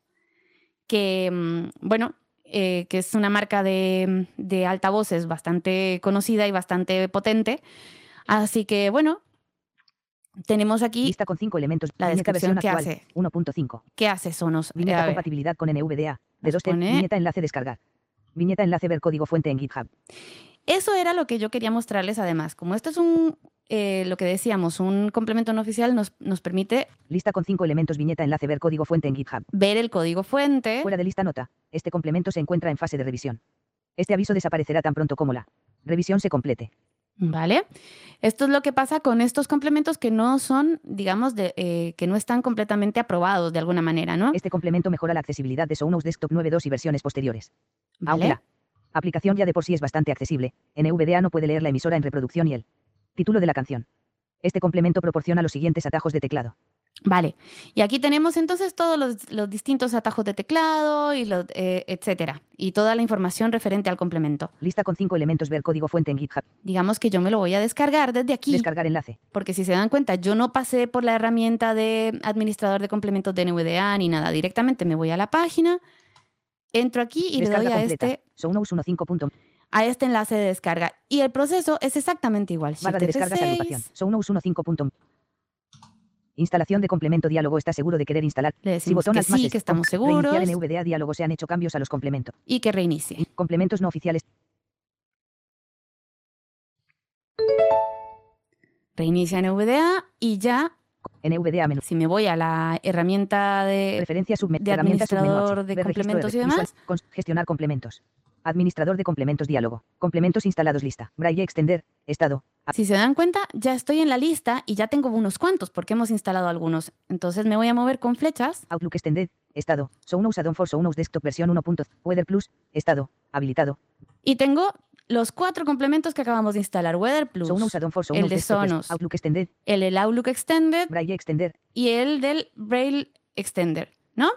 que, mm, bueno, eh, que es una marca de, de altavoces bastante conocida y bastante potente. Así que, bueno, tenemos aquí lista con cinco elementos, la descripción que actual, hace. 1.5. qué hace Sonos. Viñeta compatibilidad con NVDA, de Nos 2 pone- viñeta enlace descargar. Viñeta enlace ver código fuente en GitHub. Eso era lo que yo quería mostrarles además. Como esto es un, eh, lo que decíamos, un complemento no oficial, nos, nos permite Lista con cinco elementos viñeta enlace ver código fuente en GitHub. ver el código fuente. Fuera de lista nota. Este complemento se encuentra en fase de revisión. Este aviso desaparecerá tan pronto como la revisión se complete. ¿Vale? Esto es lo que pasa con estos complementos que no son, digamos, de, eh, que no están completamente aprobados de alguna manera, ¿no? Este complemento mejora la accesibilidad de Sonos Desktop 9.2 y versiones posteriores. Aunque ¿Vale? la aplicación ya de por sí es bastante accesible, NVDA no puede leer la emisora en reproducción y el título de la canción. Este complemento proporciona los siguientes atajos de teclado. Vale. Y aquí tenemos entonces todos los, los distintos atajos de teclado y los, eh, etcétera. Y toda la información referente al complemento. Lista con cinco elementos ver código fuente en GitHub. Digamos que yo me lo voy a descargar desde aquí. Descargar enlace. Porque si se dan cuenta, yo no pasé por la herramienta de administrador de complementos de NVDA ni nada. Directamente me voy a la página, entro aquí y le doy a completa. este, Sonos 1.5. a este enlace de descarga. Y el proceso es exactamente igual. Barra de descargas F6, agrupación. Sonos 1.5. Instalación de complemento diálogo. ¿Está seguro de querer instalar? Le Si decimos botón que sí, que estamos Reiniciar seguros en NVDA diálogo se han hecho cambios a los complementos. y que reinicie. Complementos no oficiales. Reinicia NVDA y ya, NVDA menú. si me voy a la herramienta de... Referencia submenú. de administrador de complementos y demás. Gestionar complementos. Administrador de complementos diálogo. Complementos instalados lista. Braille extender. Estado. Si se dan cuenta, ya estoy en la lista y ya tengo unos cuantos porque hemos instalado algunos. Entonces me voy a mover con flechas Outlook extended. Estado. Sonos Addon for Sonos Desktop versión 1. Weather Plus. Estado. Habilitado. y tengo los cuatro complementos que acabamos de instalar. Weather Plus, for el de Sonos, Outlook extended. el del Outlook Extended Braille extender. y el del Braille Extender, ¿no?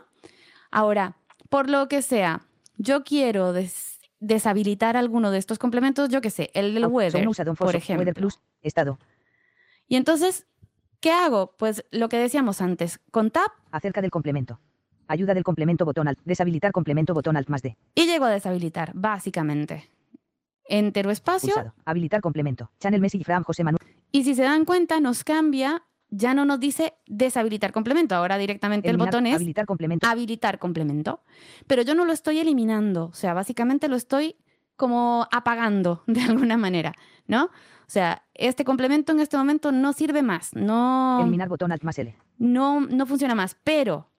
Ahora, por lo que sea, yo quiero des- deshabilitar alguno de estos complementos, yo qué sé, el del Weather, por ejemplo. Weather Plus. Estado. Y entonces, ¿qué hago? Pues lo que decíamos antes, con Tab Acerca del complemento. Ayuda del complemento botón alt. Deshabilitar complemento botón alt más D. y llego a deshabilitar, básicamente. Entero espacio Pulsado. Habilitar complemento. Channel Message from José Manuel. y si se dan cuenta nos cambia, ya no nos dice deshabilitar complemento, ahora directamente el botón es Habilitar complemento. habilitar complemento. Pero yo no lo estoy eliminando, o sea, básicamente lo estoy como apagando de alguna manera, ¿no? O sea, este complemento en este momento no sirve más, no, Eliminar botón alt más L. no, no funciona más, pero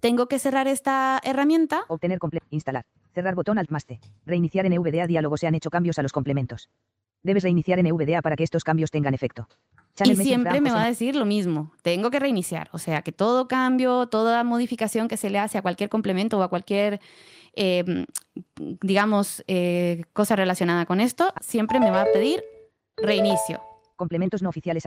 tengo que cerrar esta herramienta Obtener comple Instalar. Cerrar botón alt más T. Reiniciar en NVDA diálogo se han hecho cambios a los complementos. Debes reiniciar en NVDA para que estos cambios tengan efecto. Channel y siempre me José va a decir lo mismo, tengo que reiniciar, o sea, que todo cambio, toda modificación que se le hace a cualquier complemento o a cualquier, eh, digamos, eh, cosa relacionada con esto, siempre me va a pedir reinicio. Complementos no oficiales.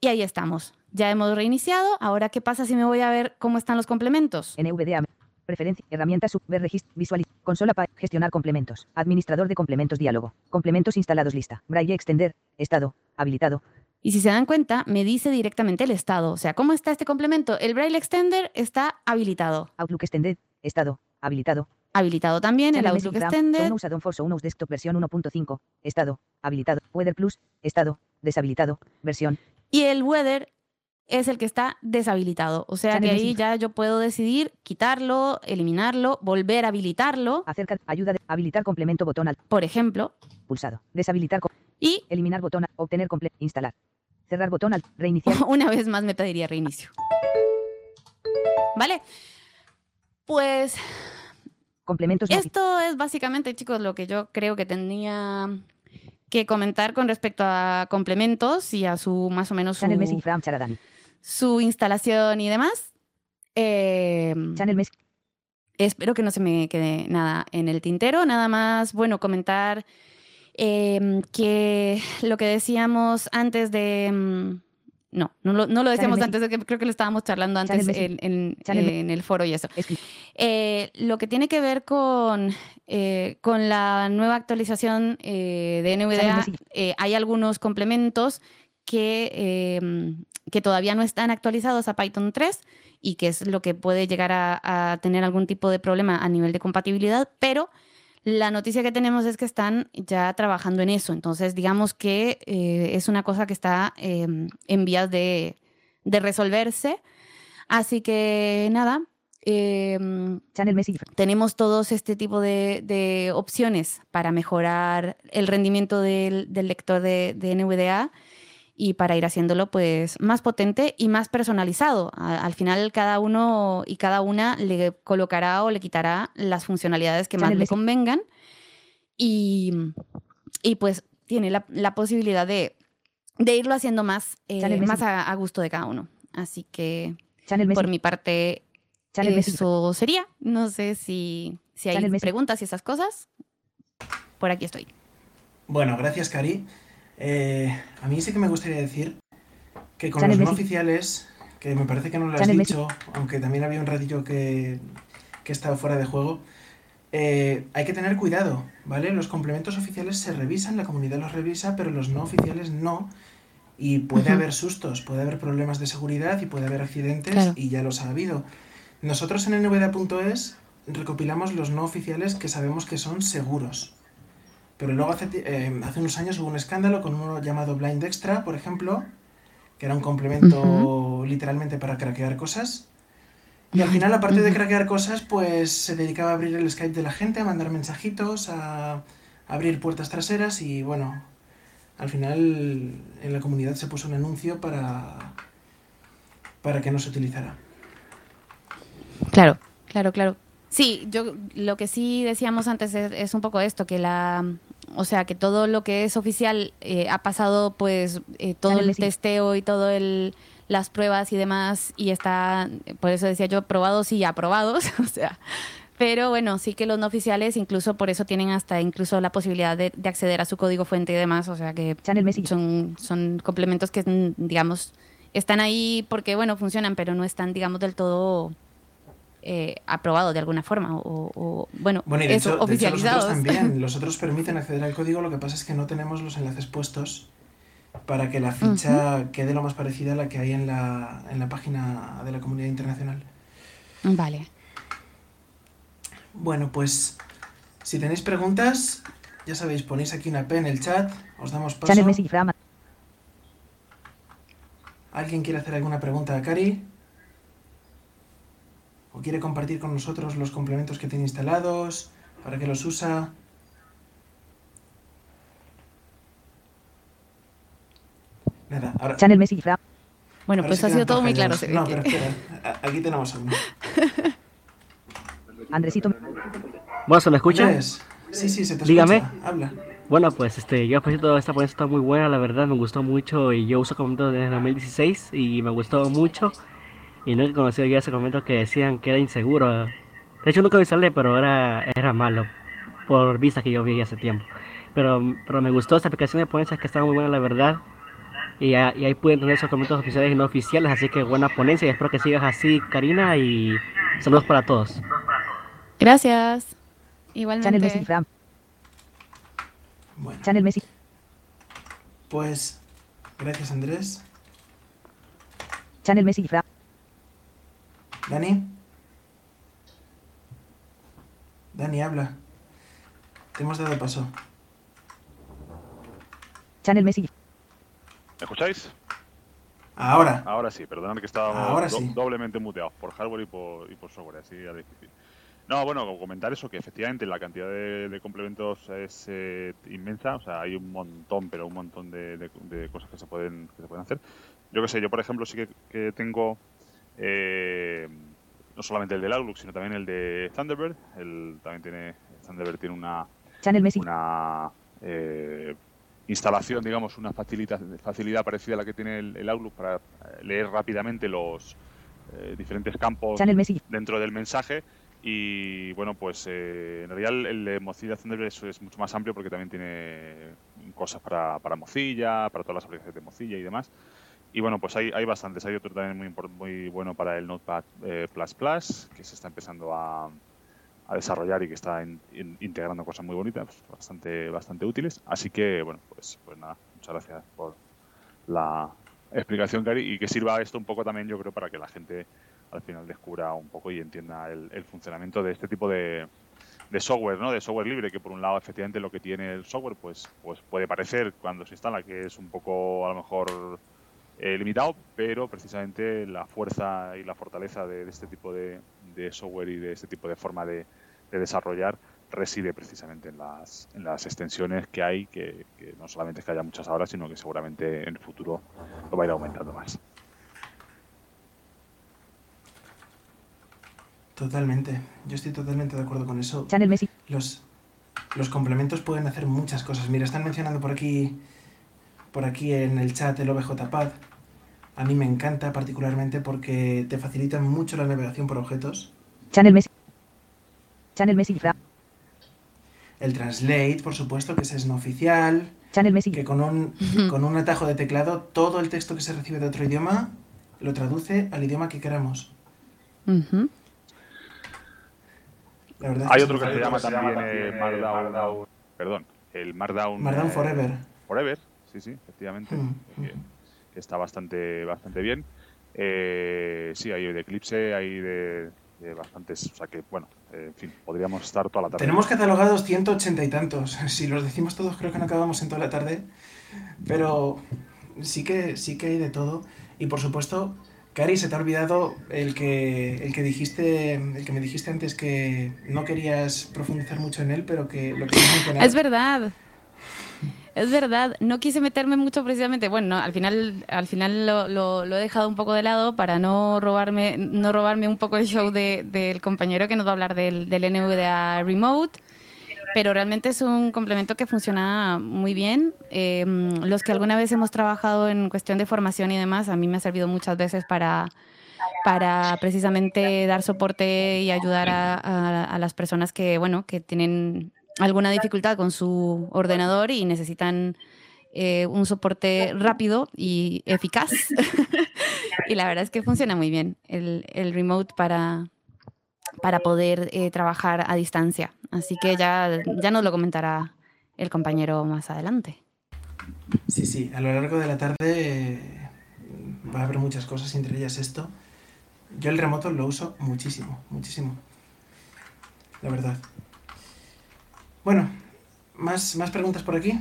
Y ahí estamos. Ya hemos reiniciado. Ahora, ¿qué pasa si me voy a ver cómo están los complementos? NVDA. Preferencia. Herramienta sub. Ver registro. Visual. Consola para gestionar complementos. Administrador de complementos diálogo. Complementos instalados lista. Braille extender. Estado. Habilitado. Y si se dan cuenta, me dice directamente el estado. O sea, ¿cómo está este complemento? El Braille Extender está habilitado. Outlook extended. Estado. Habilitado. habilitado también el Outlook Extended. Sonos Add-on for Sonos Desktop versión 1.5. Estado. Habilitado. Weather Plus. Estado. Deshabilitado. Versión. Y el weather es el que está deshabilitado. O sea Channel que ahí ya yo puedo decidir quitarlo, eliminarlo, volver a habilitarlo, Acerca. Ayuda de. Habilitar complemento botón al. por ejemplo. Pulsado. Deshabilitar. Y Eliminar botón. Obtener comple. Instalar. Cerrar botón al. Reiniciar. una vez más me pediría reinicio. ¿Vale? Pues Complementos. esto es básicamente, chicos, lo que yo creo que tenía que comentar con respecto a complementos y a su más o menos Channel su, Charadani. su instalación y demás. Eh, Channel Message. Espero que no se me quede nada en el tintero. Nada más, bueno, comentar em, que lo que decíamos antes de... mm, no, no lo, no lo decíamos Messi. antes, de que creo que lo estábamos charlando antes en, en- Me- en el foro y eso. Eh, lo que tiene que ver con, eh, con la nueva actualización eh, de NVDA, eh, hay algunos complementos que, eh, que todavía no están actualizados a Python 3 y que es lo que puede llegar a, a tener algún tipo de problema a nivel de compatibilidad, pero la noticia que tenemos es que están ya trabajando en eso. Entonces, digamos que eh, es una cosa que está eh, en vías de, de resolverse. Así que nada, em, Channel Message. tenemos todos este tipo de, de opciones para mejorar el rendimiento del, del lector de, de NVDA y para ir haciéndolo pues más potente y más personalizado. Al final cada uno y cada una le colocará o le quitará las funcionalidades que más le convengan y, y pues tiene la, la posibilidad de, de irlo haciendo más, eh, más a, a gusto de cada uno. Así que Channel por mi parte Channel eso sería. No sé si, si hay Channel Messi. preguntas y esas cosas. Por aquí estoy. Bueno, gracias, Cari. Eh, a mí sí que me gustaría decir que con los no Messi. oficiales, que me parece que no lo has Messi. dicho, aunque también había un ratillo que, que estaba fuera de juego, eh, hay que tener cuidado, ¿vale? Los complementos oficiales se revisan, la comunidad los revisa, pero los no oficiales no. Y puede haber sustos, puede haber problemas de seguridad y puede haber accidentes, Claro. y ya los ha habido. Nosotros en nvda.es recopilamos los no oficiales que sabemos que son seguros. Pero luego hace, eh, hace unos años hubo un escándalo con uno llamado Blind Extra, por ejemplo, que era un complemento literalmente para craquear cosas. Y al final, aparte de craquear cosas, pues se dedicaba a abrir el Skype de la gente, a mandar mensajitos, a abrir puertas traseras y bueno, al final en la comunidad se puso un anuncio para, para que no se utilizara. Claro, claro, claro. Sí, yo lo que sí decíamos antes es, es un poco esto, que la, o sea, que todo lo que es oficial eh, ha pasado, pues, eh, todo el testeo y todo el las pruebas y demás y está, por eso decía yo, aprobados y aprobados, o sea, pero bueno, sí que los no oficiales incluso por eso tienen hasta incluso la posibilidad de, de acceder a su código fuente y demás, o sea que son, son complementos que, mm, digamos, están ahí porque, bueno, funcionan, pero no están, digamos, del todo eh, aprobados de alguna forma o, o, bueno, Bueno, y de eso, hecho, de hecho los otros también. Los otros permiten acceder al código, lo que pasa es que no tenemos los enlaces puestos para que la ficha quede lo más parecida a la que hay en la, en la página de la comunidad internacional. Vale. Bueno, pues si tenéis preguntas, ya sabéis, ponéis aquí una P en el chat, os damos paso. ¿Alguien quiere hacer alguna pregunta a Cari? ¿O quiere compartir con nosotros los complementos que tiene instalados? ¿Para qué los usa? Nada, ahora, Channel Ram. Bueno, ahora pues ha sido todo muy claro. No, que- pero espera, aquí tenemos a uno. Andresito. Bueno, ¿se me escucha? Andrés, Sí, sí, se te Dígame. escucha. Habla. Bueno, pues este, yo pues toda esta ponencia está muy buena, la verdad, me gustó mucho y yo uso Comento desde 2016 y me gustó mucho y nunca he conocido ya ese Comento que decían que era inseguro. De hecho nunca instalé, pero era, era malo por vista que yo vi hace tiempo. Pero, pero me gustó esta aplicación de ponencias que estaba muy buena, la verdad. Y, a- y ahí pueden tener esos comentarios oficiales y no oficiales, así que buena ponencia y espero que sigas así, Karina, y saludos para todos. Gracias. Channel Igualmente. Ram. Bueno, Channel Message. pues gracias Andrés. Channel Message Ram. Dani. Dani, habla. Te hemos dado paso. Channel Message. ¿Me escucháis? Ahora. Ahora sí, perdonad que estábamos Ahora do- sí. doblemente muteados por hardware y por, y por software, así era difícil. No, bueno, comentar eso, que efectivamente la cantidad de, de complementos es eh, inmensa, o sea, hay un montón, pero un montón de, de- de cosas que se pueden que se pueden hacer. Yo qué sé, yo por ejemplo sí que, que tengo eh, no solamente el del Outlook, sino también el de Thunderbird, el, también tiene, Thunderbird tiene una, Channel una eh, instalación, digamos, una facilidad, facilidad parecida a la que tiene el, el Outlook para eh, leer rápidamente los eh, diferentes campos dentro del mensaje. Y bueno, pues eh, en realidad el, el de Mozilla Thunderbird es, es mucho más amplio porque también tiene cosas para, para Mozilla, para todas las aplicaciones de Mozilla y demás. Y bueno, pues hay, hay bastantes. Hay otro también muy, muy bueno para el Notepad eh, Plus Plus, que se está empezando a, a desarrollar y que está in- in- integrando cosas muy bonitas, bastante, bastante útiles. Así que, bueno, pues, pues nada, muchas gracias por la explicación, Cari, y que sirva esto un poco también, yo creo, para que la gente al final descubra un poco y entienda el, el funcionamiento de este tipo de, de software, ¿no? De software libre, que por un lado, efectivamente, lo que tiene el software, pues, pues puede parecer cuando se instala que es un poco, a lo mejor, eh, limitado, pero precisamente la fuerza y la fortaleza de, de este tipo de, de software y de este tipo de forma de, de desarrollar reside precisamente en las, en las extensiones que hay, que, que no solamente es que haya muchas ahora, sino que seguramente en el futuro lo va a ir aumentando más. Totalmente. Yo estoy totalmente de acuerdo con eso. Channel Message. Los, los complementos pueden hacer muchas cosas. Mira, están mencionando por aquí, por aquí en el chat el OBJPad. A mí me encanta particularmente porque te facilita mucho la navegación por objetos. Channel Message. Channel Message. Fra- El Translate, por supuesto, que ese es no oficial. Channel Que Message. con un, con un atajo de teclado, todo el texto que se recibe de otro idioma lo traduce al idioma que queramos. Ujú. La verdad es Hay que otro sí. que se llama también eh, Markdown, perdón, el Markdown, Markdown eh, Forever. Forever, sí, sí, efectivamente, Mm, que, que está bastante, bastante bien. Eh, sí, hay de Eclipse, hay de, de bastantes, o sea que, bueno, eh, en fin, podríamos estar toda la tarde. Tenemos catalogados 180 y tantos. Si los decimos todos, creo que no acabamos en toda la tarde. Pero sí que, sí que hay de todo. Y por supuesto, Cari, se te ha olvidado el que, el que dijiste, el que me dijiste antes que no querías profundizar mucho en él, pero que lo querías mencionar. Es verdad. Es verdad, no quise meterme mucho precisamente, bueno, no, al final, al final lo, he dejado un poco de lado para no robarme, no robarme un poco el show de- del compañero que nos va a hablar del, del NVDA Remote, pero realmente es un complemento que funciona muy bien. Eh, los que alguna vez hemos trabajado en cuestión de formación y demás, a mí me ha servido muchas veces para, para precisamente dar soporte y ayudar a- a las personas que, bueno, que tienen alguna dificultad con su ordenador y necesitan eh, un soporte rápido y eficaz. y la verdad es que funciona muy bien el, el remote para, para poder eh, trabajar a distancia. Así que ya, ya nos lo comentará el compañero más adelante. Sí, sí, a lo largo de la tarde eh, va a haber muchas cosas, entre ellas esto. Yo el remoto lo uso muchísimo, muchísimo. La verdad. Bueno, ¿más, más preguntas por aquí?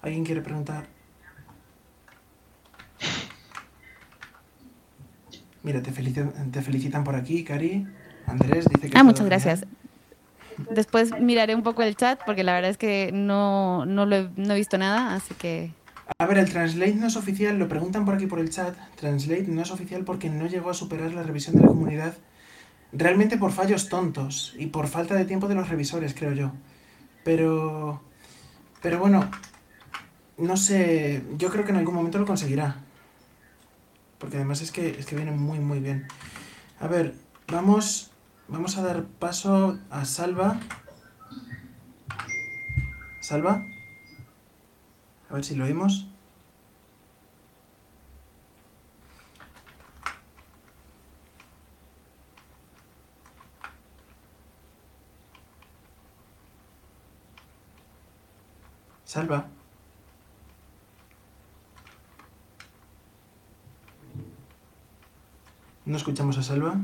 ¿Alguien quiere preguntar? Mira, te felicitan, te felicitan por aquí, Cari. Andrés dice que Ah, muchas gracias. Después miraré un poco el chat porque la verdad es que no, no, lo he, no he visto nada, así que A ver, el Translate no es oficial, lo preguntan por aquí por el chat. Translate no es oficial porque no llegó a superar la revisión de la comunidad. Realmente por fallos tontos y por falta de tiempo de los revisores, creo yo. Pero. Pero bueno. No sé. Yo creo que en algún momento lo conseguirá. Porque además es que, es que viene muy, muy bien. A ver, vamos. Vamos a dar paso a Salva. Salva. A ver si lo oímos. Salva. No escuchamos a Salva.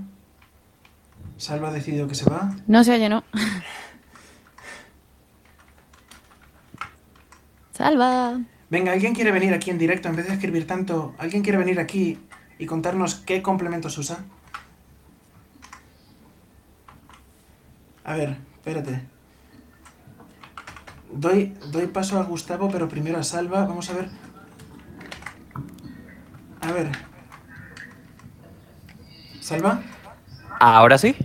Salva ha decidido que se va. No se oye, ¿no? Salva. Venga, ¿alguien quiere venir aquí en directo en vez de escribir tanto? ¿Alguien quiere venir aquí y contarnos qué complementos usa? A ver, espérate. Doy, doy paso a Gustavo, pero primero a Salva. Vamos a ver. A ver. ¿Salva? ¿Ahora sí?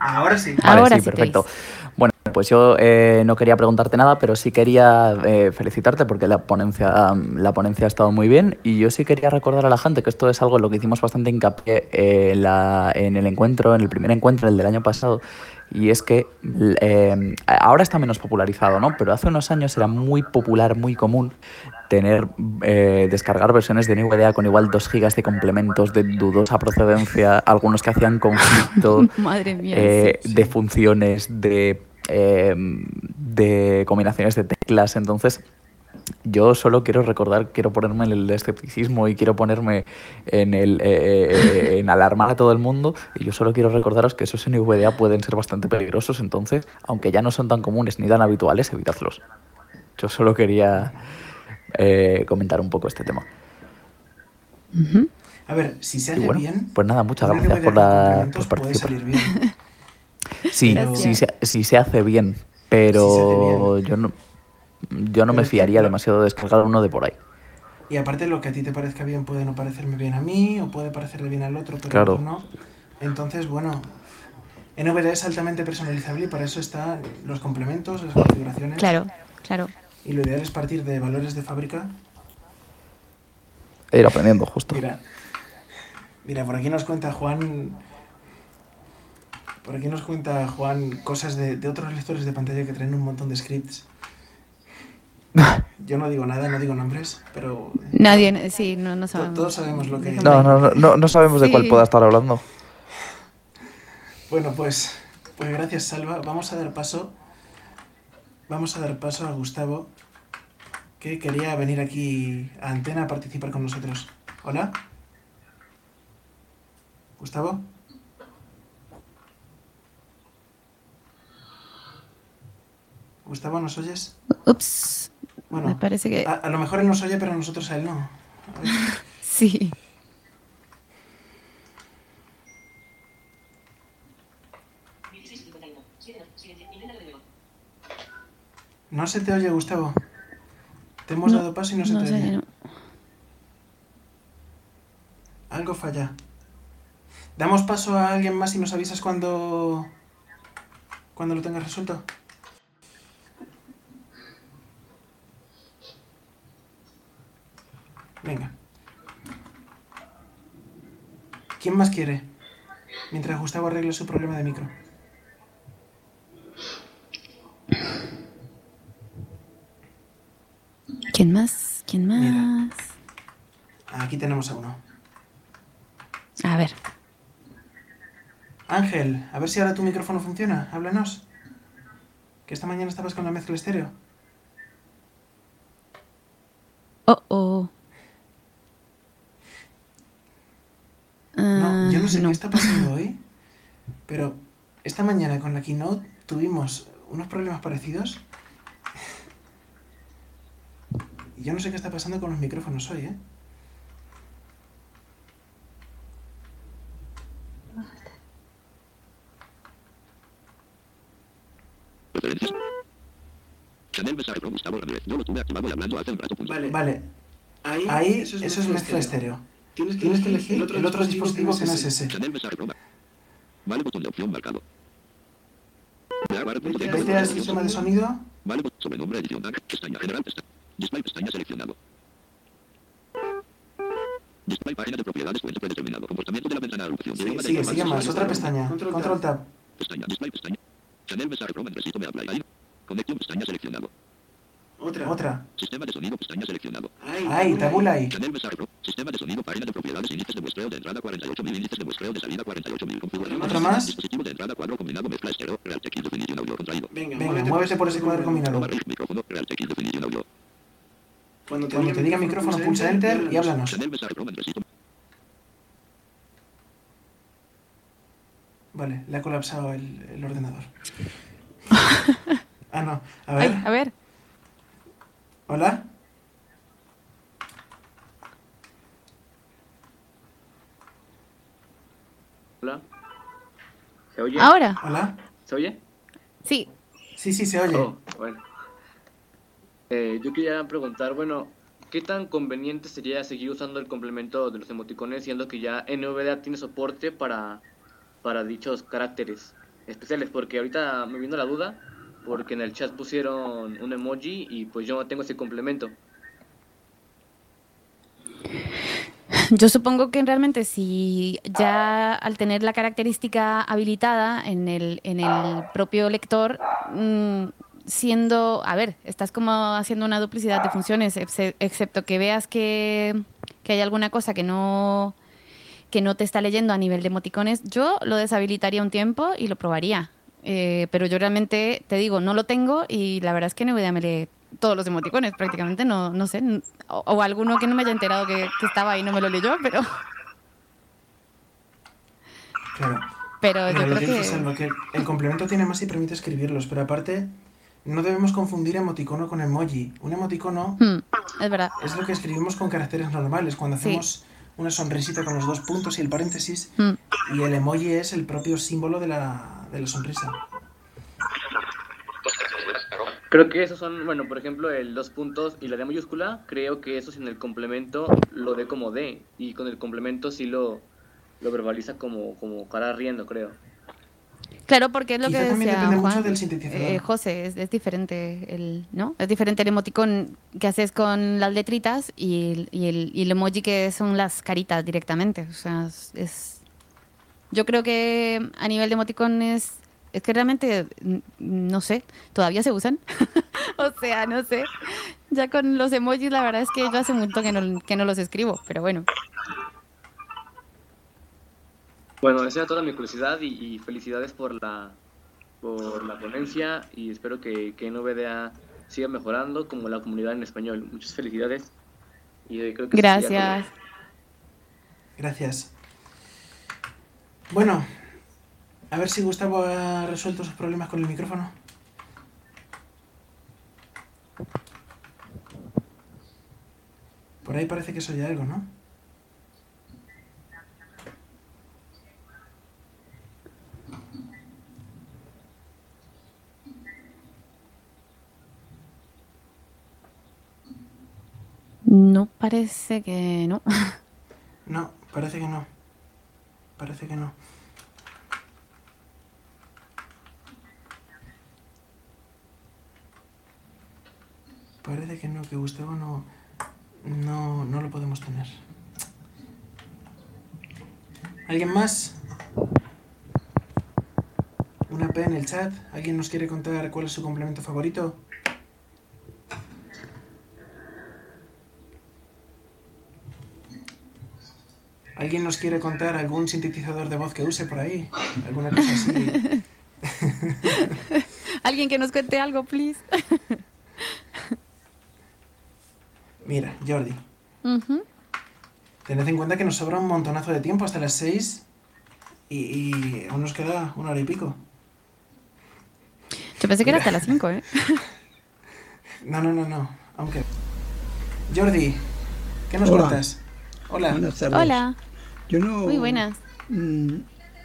Ahora sí. Vale, Ahora sí, perfecto. Bueno, pues yo eh, no quería preguntarte nada, pero sí quería eh, felicitarte porque la ponencia, la ponencia ha estado muy bien y yo sí quería recordar a la gente que esto es algo en lo que hicimos bastante hincapié eh, en, la- en el encuentro, en el primer encuentro, el del año pasado, y es que eh, ahora está menos popularizado, ¿no? Pero hace unos años era muy popular, muy común tener, eh, descargar versiones de NVDA con igual 2 gigas de complementos de dudosa procedencia, algunos que hacían conflicto, Madre mía. eh, sí. de funciones, de, eh, de combinaciones de teclas. Entonces, yo solo quiero recordar, quiero ponerme en el escepticismo y quiero ponerme en el eh, en alarmar a todo el mundo. Y yo solo quiero recordaros que esos NVDA pueden ser bastante peligrosos. Entonces, aunque ya no son tan comunes ni tan habituales, evitadlos. Yo solo quería eh, comentar un poco este tema. A ver, si hace bueno, bien. pues nada, muchas gracias por, la, por puede participar. salir bien. Sí, Pero- sí, se, hace bien, pero bien. yo no, yo no me que- fiaría demasiado de descargar uno de por ahí. Y aparte lo que a ti te parezca bien puede no parecerme bien a mí o puede parecerle bien al otro, pero Claro. no. Entonces, bueno, NVDA es altamente personalizable y para eso están los complementos, las configuraciones. Claro, claro. Y lo ideal es partir de valores de fábrica. Ir aprendiendo, justo. Mira, mira, por aquí nos cuenta Juan. Por aquí nos cuenta Juan cosas de, de otros lectores de pantalla que traen un montón de scripts. Yo no digo nada, no digo nombres, pero Nadie, sí, no, no sabemos. todos sabemos lo que. No, no, no, no, no sabemos de cuál pueda estar hablando. Bueno, pues, pues gracias, Salva. Vamos a dar paso. Vamos a dar paso a Gustavo, que quería venir aquí a Antena a participar con nosotros. Hola. Gustavo. Gustavo, ¿nos oyes? Ups, me Bueno, parece que a, a lo mejor él nos oye, pero nosotros a él no. Sí. No se te oye, Gustavo. Te hemos No, dado paso y no se No te oye. no. Algo falla. Damos paso a alguien más y nos avisas cuando. cuando lo tengas resuelto. Venga. ¿Quién más quiere? Mientras Gustavo arregle su problema de micro. ¿Quién más? ¿Quién más? Mira. Aquí tenemos a uno. A ver. Ángel, a ver si ahora tu micrófono funciona. Háblanos. Que esta mañana estabas con la mezcla estéreo. Oh, oh. No, Ah, yo no sé no. qué está pasando hoy, pero esta mañana con la keynote tuvimos unos problemas parecidos. Y yo no sé qué está pasando con los micrófonos hoy, ¿eh? Punto. Vale. Vale. Ahí, eso es, mezcla estéreo. Tienes que, elegir el otro, dispositivo que no es ese. Vale botón de opción marcado. Vete al opción. sistema de sonido. Vale botón sobrenombre edición tag, pestaña general pestaña. Display pestaña seleccionado. Display página de propiedades fuente predeterminado. Comportamiento de la ventana de agrupación. Sigue, sigue, más. Otra pestaña. Control tab. Pestaña, display pestaña. Chanel mensaje from recito me habla. Ahí. Conexión pestaña seleccionado. Otra. Otra. Sistema de sonido pestaña seleccionado. Ahí, tabula ahí. Pro. Sistema de sonido, página de propiedades, índices de muestreo de entrada 48.000, índices de muestreo de salida 48.000. Configuración. ¿Otro más? Dispositivo de entrada cuadro combinado mezcla estéreo, Real Tech definición audio contraído. Venga, muévete por ese cuadro combinado. Arroba Riff, micrófono, Real Tech definición audio. Cuando te diga micrófono, pulsa Enter y háblanos. Pro. Vale, le ha colapsado el, el ordenador. ah, no. A ver. Ay, a ver. Hola. Hola. ¿Se oye? Ahora. Hola. ¿Se oye? Sí. Sí, sí, se oye. Oh, bueno. Eh, yo quería preguntar, bueno, ¿qué tan conveniente sería seguir usando el complemento de los emoticones, siendo que ya NVDA tiene soporte para, para dichos caracteres especiales? Porque ahorita me vino la duda, porque en el chat pusieron un emoji y pues yo no tengo ese complemento. Yo supongo que realmente si ya al tener la característica habilitada en el, en el propio lector, mm, siendo, a ver, estás como haciendo una duplicidad de funciones, exce- excepto que veas que, que hay alguna cosa que no que no te está leyendo a nivel de emoticones, yo lo deshabilitaría un tiempo y lo probaría. Eh, pero yo realmente te digo, no lo tengo y la verdad es que NVIDIA me lee todos los emoticones prácticamente, no, no sé, o, o alguno que no me haya enterado que, que estaba ahí no me lo leyó, pero, Claro. pero yo creo que el complemento tiene más y permite escribirlos, pero aparte no debemos confundir emoticono con emoji. Un emoticono Hmm, es verdad. es lo que escribimos con caracteres normales, cuando Sí. hacemos una sonrisita con los dos puntos y el paréntesis, Hmm. y el emoji es el propio símbolo de la, de la sonrisa. Creo que esos son, bueno, por ejemplo, el dos puntos y la D mayúscula, creo que eso sin el complemento lo dé como D, y con el complemento sí lo, lo verbaliza como, como cara riendo, creo. Claro, porque es lo Quizá que también decía depende Juan, mucho del sintetizador. eh, José, es, es diferente el, ¿no? Es diferente el emoticón que haces con las letritas y el, y el, y el emoji que son las caritas directamente. O sea, es- yo creo que a nivel de emoticones es que realmente mm, no sé, todavía se usan. o sea, no sé. Ya con los emojis la verdad es que yo hace mucho que no, que no los escribo, pero bueno. Bueno, esa era toda mi curiosidad y, y felicidades por la, por la ponencia y espero que, que NVDA siga mejorando como la comunidad en español. Muchas felicidades. Y eh, creo que. Gracias. Gracias. Bueno, a ver si Gustavo ha resuelto sus problemas con el micrófono. Por ahí parece que se oye algo, ¿no? No parece que no. No, parece que no. Parece que no. Parece que no, que Gustavo no, no, no lo podemos tener. ¿Alguien más? Una P en el chat. ¿Alguien nos quiere contar cuál es su complemento favorito? ¿Alguien nos quiere contar algún sintetizador de voz que use por ahí? ¿Alguna cosa así? Alguien que nos cuente algo, please. Mira, Jordi, tened en cuenta que nos sobra un montonazo de tiempo hasta las 6 y, y aún nos queda una hora y pico. Yo pensé que era hasta las 5, ¿eh? No, no, no, no. Aunque. Jordi, ¿qué nos Hola. cuentas? Hola. Buenas tardes. Hola, Yo no, muy buenas. mm,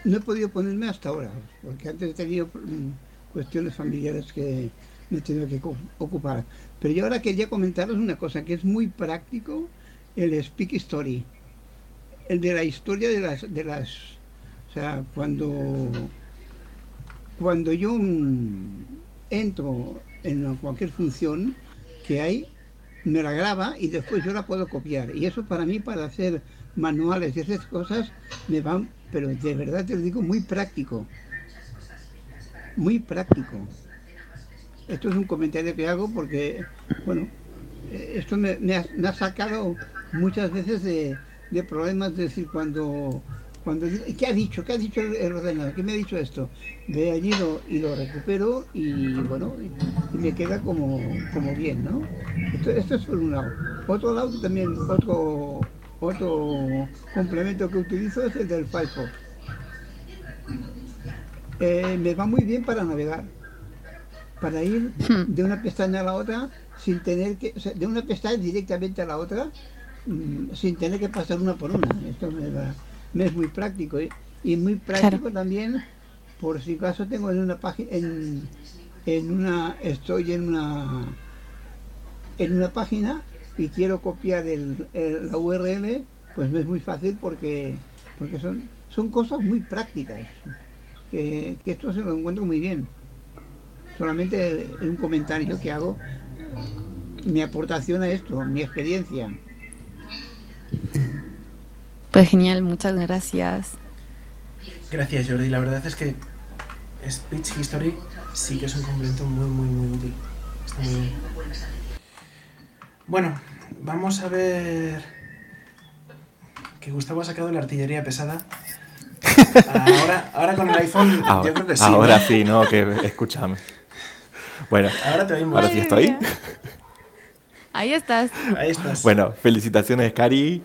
no he podido ponerme hasta ahora, porque antes he tenido mm, cuestiones familiares que me he tenido que ocupar. Pero yo ahora quería comentaros una cosa que es muy práctico, el Speak Story. El de la historia de las... De las o sea, cuando, cuando yo mm, entro en cualquier función que hay, me la graba y después yo la puedo copiar. Y eso para mí, para hacer manuales y esas cosas, me van, pero de verdad te lo digo, muy práctico. Muy práctico. Esto es un comentario que hago porque, bueno, eh, esto me, ha, sacado muchas veces de, problemas, es decir, cuando, cuando, ¿qué ha dicho? ¿Qué ha dicho el, el ordenador? ¿Qué me ha dicho esto? Ve allí lo- y lo recupero y, bueno, y, y me queda como, como bien, ¿no? Esto, esto es por un lado. Otro lado también, otro, otro complemento que utilizo es el del Firefox. eh, me va muy bien para navegar. Para ir de una pestaña a la otra sin tener que, o sea, de una pestaña directamente a la otra mm, sin tener que pasar una por una. Esto me es muy práctico ¿eh? y muy práctico también por si acaso tengo en una página en, en una estoy en una en una página y quiero copiar el, el- la URL, pues me es muy fácil porque porque son son cosas muy prácticas que, que esto se lo encuentro muy bien. Solamente un comentario que hago, mi aportación a esto, mi experiencia. Pues genial, muchas gracias. Gracias, Jordi. La verdad es que Speech History sí que es un complemento muy, muy, muy útil. Está muy bien. Bueno, vamos a ver que Gustavo ha sacado la artillería pesada. Ahora, ahora con el iPhone, Ahora, yo creo que sí. ahora ¿no? sí, ¿no? Que escúchame. Bueno, Ahora te oímos. ahora sí estoy. Ahí estás. Ahí estás. Bueno, felicitaciones, Cari.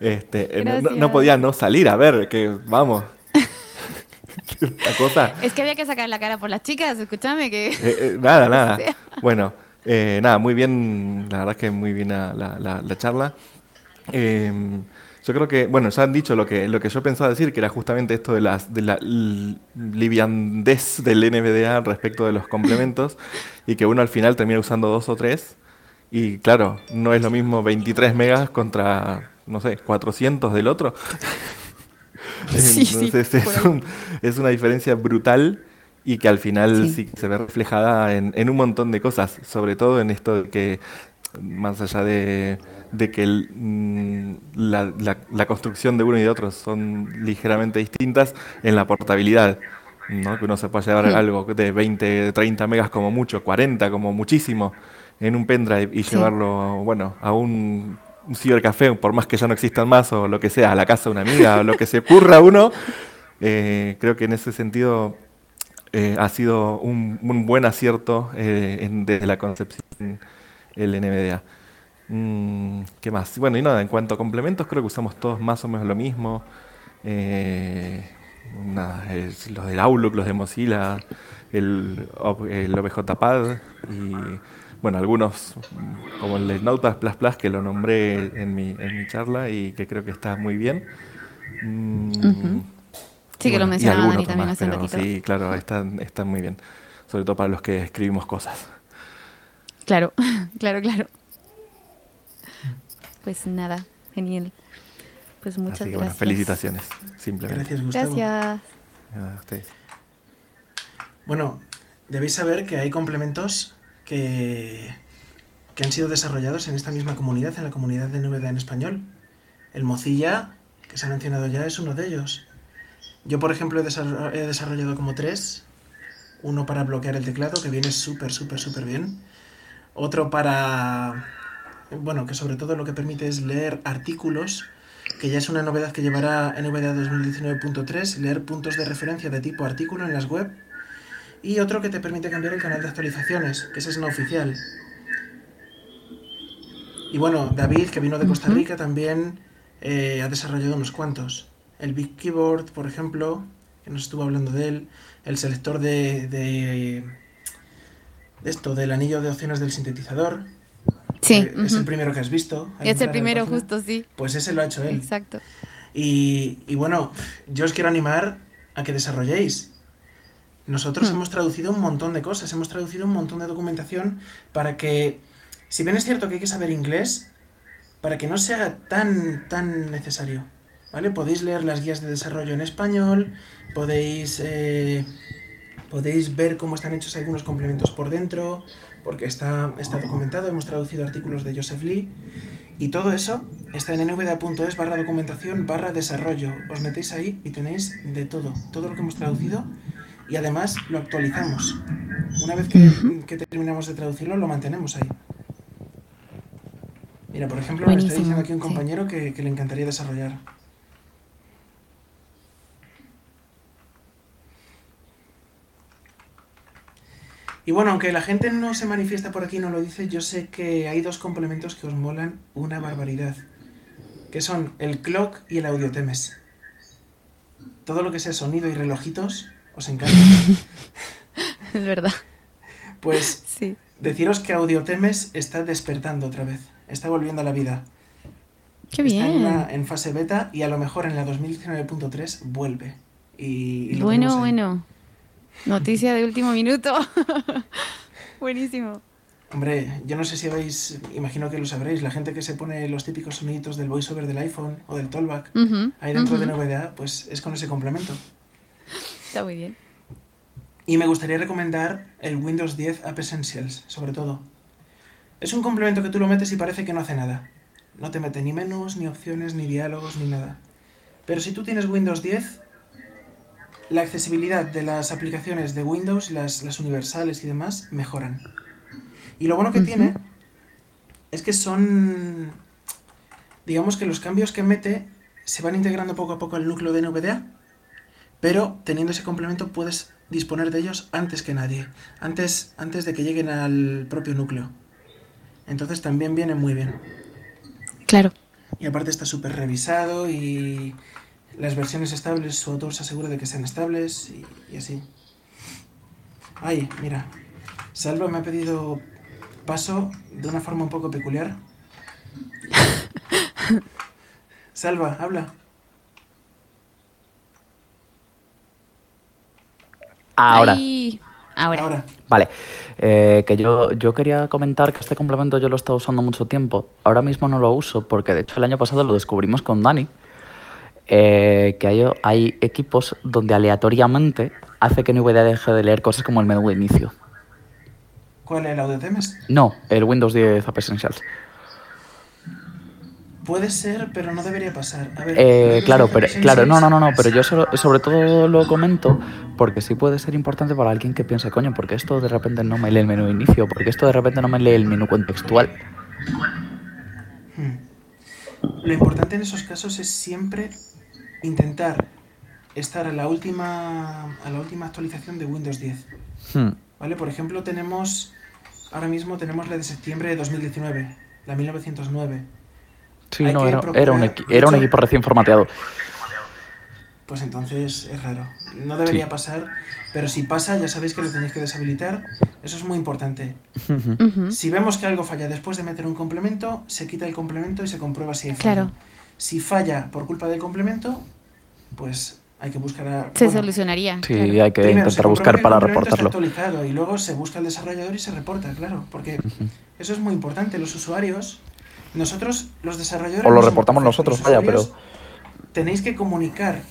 Este, eh, no- podía no salir, a ver, que vamos. La cosa. Es que había que sacar la cara por las chicas, escúchame que... Eh, eh, nada, nada. Bueno, eh, nada, muy bien, la verdad es que muy bien la, la- la- la charla. Eh, yo creo que, bueno, ya han dicho lo que, lo que yo pensaba decir, que era justamente esto de, las, de la liviandez del NVDA respecto de los complementos y que uno al final termina usando dos o tres. Y claro, no es lo mismo 23 megas contra, no sé, 400 del otro. Sí, sí, un- es una diferencia brutal y que al final sí, se ve reflejada en, en un montón de cosas, sobre todo en esto de que, más allá de, de que el, mm, la, la- la construcción de uno y de otro son ligeramente distintas, en la portabilidad. ¿no? Que uno se puede llevar algo de 20, 30 megas como mucho, 40 como muchísimo, en un pendrive y Sí. llevarlo, bueno, a un, un cibercafé, por más que ya no existan más, o lo que sea, a la casa de una amiga, o lo que se ocurra uno. Eh, creo que en ese sentido eh, ha sido un, buen acierto eh, desde la concepción el NVDA. Mm, ¿Qué más? Bueno, y nada, en cuanto a complementos, creo que usamos todos más o menos lo mismo. Eh, los del Outlook, los de Mozilla, el, el OBJPad y bueno, algunos como el de Notepad++, que lo nombré en mi, en mi charla y que creo que está muy bien. Mm. Sí, que lo bueno, y mencionaba Dani también más, hace un ratito. Sí, claro, están, están muy bien. Sobre todo para los que escribimos cosas. Claro, claro, claro. Pues nada, genial. Pues muchas Así que bueno, gracias. felicitaciones, simplemente. Gracias, Gustavo. Gracias. A ustedes. Bueno, debéis saber que hay complementos que, que han sido desarrollados en esta misma comunidad, en la comunidad de NVDA en español. El Mozilla, que se ha mencionado ya, es uno de ellos. Yo, por ejemplo, he, desarro- he desarrollado como tres. Uno para bloquear el teclado, que viene súper, súper, súper bien. Otro para... Bueno, que sobre todo lo que permite es leer artículos, que ya es una novedad que llevará NVDA 2019.3, leer puntos de referencia de tipo artículo en las web y otro que te permite cambiar el canal de actualizaciones, que ese es no oficial. Y bueno, David, que vino de Costa Rica, también eh, ha desarrollado unos cuantos. El Big Keyboard, por ejemplo, que nos estuvo hablando de él. El selector de, de, de esto, del anillo de opciones del sintetizador. Sí, Es el primero que has visto. Es el primero, justo, sí. Pues ese lo ha hecho él. Exacto. Y, y bueno, yo os quiero animar a que desarrolléis. Nosotros Hmm. hemos traducido un montón de cosas, hemos traducido un montón de documentación para que, si bien es cierto que hay que saber inglés, para que no sea tan, tan necesario. ¿Vale? Podéis leer las guías de desarrollo en español, podéis, eh, podéis ver cómo están hechos algunos complementos por dentro, porque está, está documentado, hemos traducido artículos de Joseph Lee. Y todo eso está en nvda.es barra documentación barra desarrollo. Os metéis ahí y tenéis de todo, todo lo que hemos traducido y además lo actualizamos. Una vez que, que terminamos de traducirlo, lo mantenemos ahí. Mira, por ejemplo, me está diciendo aquí un sí. compañero que, que le encantaría desarrollar. Y bueno, aunque la gente no se manifiesta por aquí, no lo dice, yo sé que hay dos complementos que os molan una barbaridad. Que son el clock y el audio temes. Todo lo que sea sonido y relojitos os encanta. Es verdad. Pues Sí. deciros que Audiotemes está despertando otra vez, está volviendo a la vida. Qué Está en, bien. una- en fase beta y a lo mejor en la 2019.3 vuelve. Y, Bueno, bueno. Noticia de último minuto. Buenísimo. Hombre, yo no sé si habéis, imagino que lo sabréis, la gente que se pone los típicos soniditos del voiceover del iPhone o del Tollback ahí dentro de. NVDA, pues es con ese complemento. Está muy bien. Y me gustaría recomendar el Windows 10 App Essentials, sobre todo. Es un complemento que tú lo metes y parece que no hace nada. No te mete ni menús, ni opciones, ni diálogos, ni nada. Pero si tú tienes Windows 10, la accesibilidad de las aplicaciones de Windows, las, las universales y demás, mejoran. Y lo bueno que tiene es que son, digamos que los cambios que mete se van integrando poco a poco al núcleo de NVDA, pero teniendo ese complemento puedes disponer de ellos antes que nadie, antes, antes de que lleguen al propio núcleo. Entonces también viene muy bien. Claro. Y aparte está súper revisado y las versiones estables, su autor se asegura de que sean estables y, y así. Ay, mira, Salva me ha pedido paso de una forma un poco peculiar. Salva, habla. Ahora. Ay, ahora. Ahora. Vale, eh, que yo, yo quería comentar que este complemento yo lo he estado usando mucho tiempo. Ahora mismo no lo uso porque de hecho el año pasado lo descubrimos con Dani. Eh, que hay, hay equipos donde aleatoriamente hace que NVDA deje de leer cosas como el menú de inicio. ¿Cuál es el audio temes? No, el Windows 10 App Essentials. Puede ser, pero no debería pasar. A ver, Eh, claro, 10 pero claro, no, no, no, no, pero yo sobre todo lo comento porque sí puede ser importante para alguien que piense, coño, porque esto de repente no me lee el menú de inicio, porque esto de repente no me lee el menú contextual. Hmm. Lo importante en esos casos es siempre intentar estar a la última a la última actualización de Windows 10. Hmm. ¿Vale? Por ejemplo, tenemos ahora mismo tenemos la de septiembre de 2019, la 1909. Sí, Hay no, era, procurar- era un, era un equipo recién formateado. Pues entonces es raro. No debería Sí. pasar, pero si pasa ya sabéis que lo tenéis que deshabilitar. Eso es muy importante. Si vemos que algo falla después de meter un complemento, se quita el complemento y se comprueba si hay fallo. Si falla por culpa del complemento, pues hay que buscar a... Se bueno, solucionaría. Sí, claro. hay que primero intentar buscar el para reportarlo. actualizado y luego se busca al desarrollador y se reporta, claro, porque eso es muy importante. Los usuarios, nosotros, los desarrolladores... O lo reportamos nosotros, vaya, usuarios Tenéis que comunicar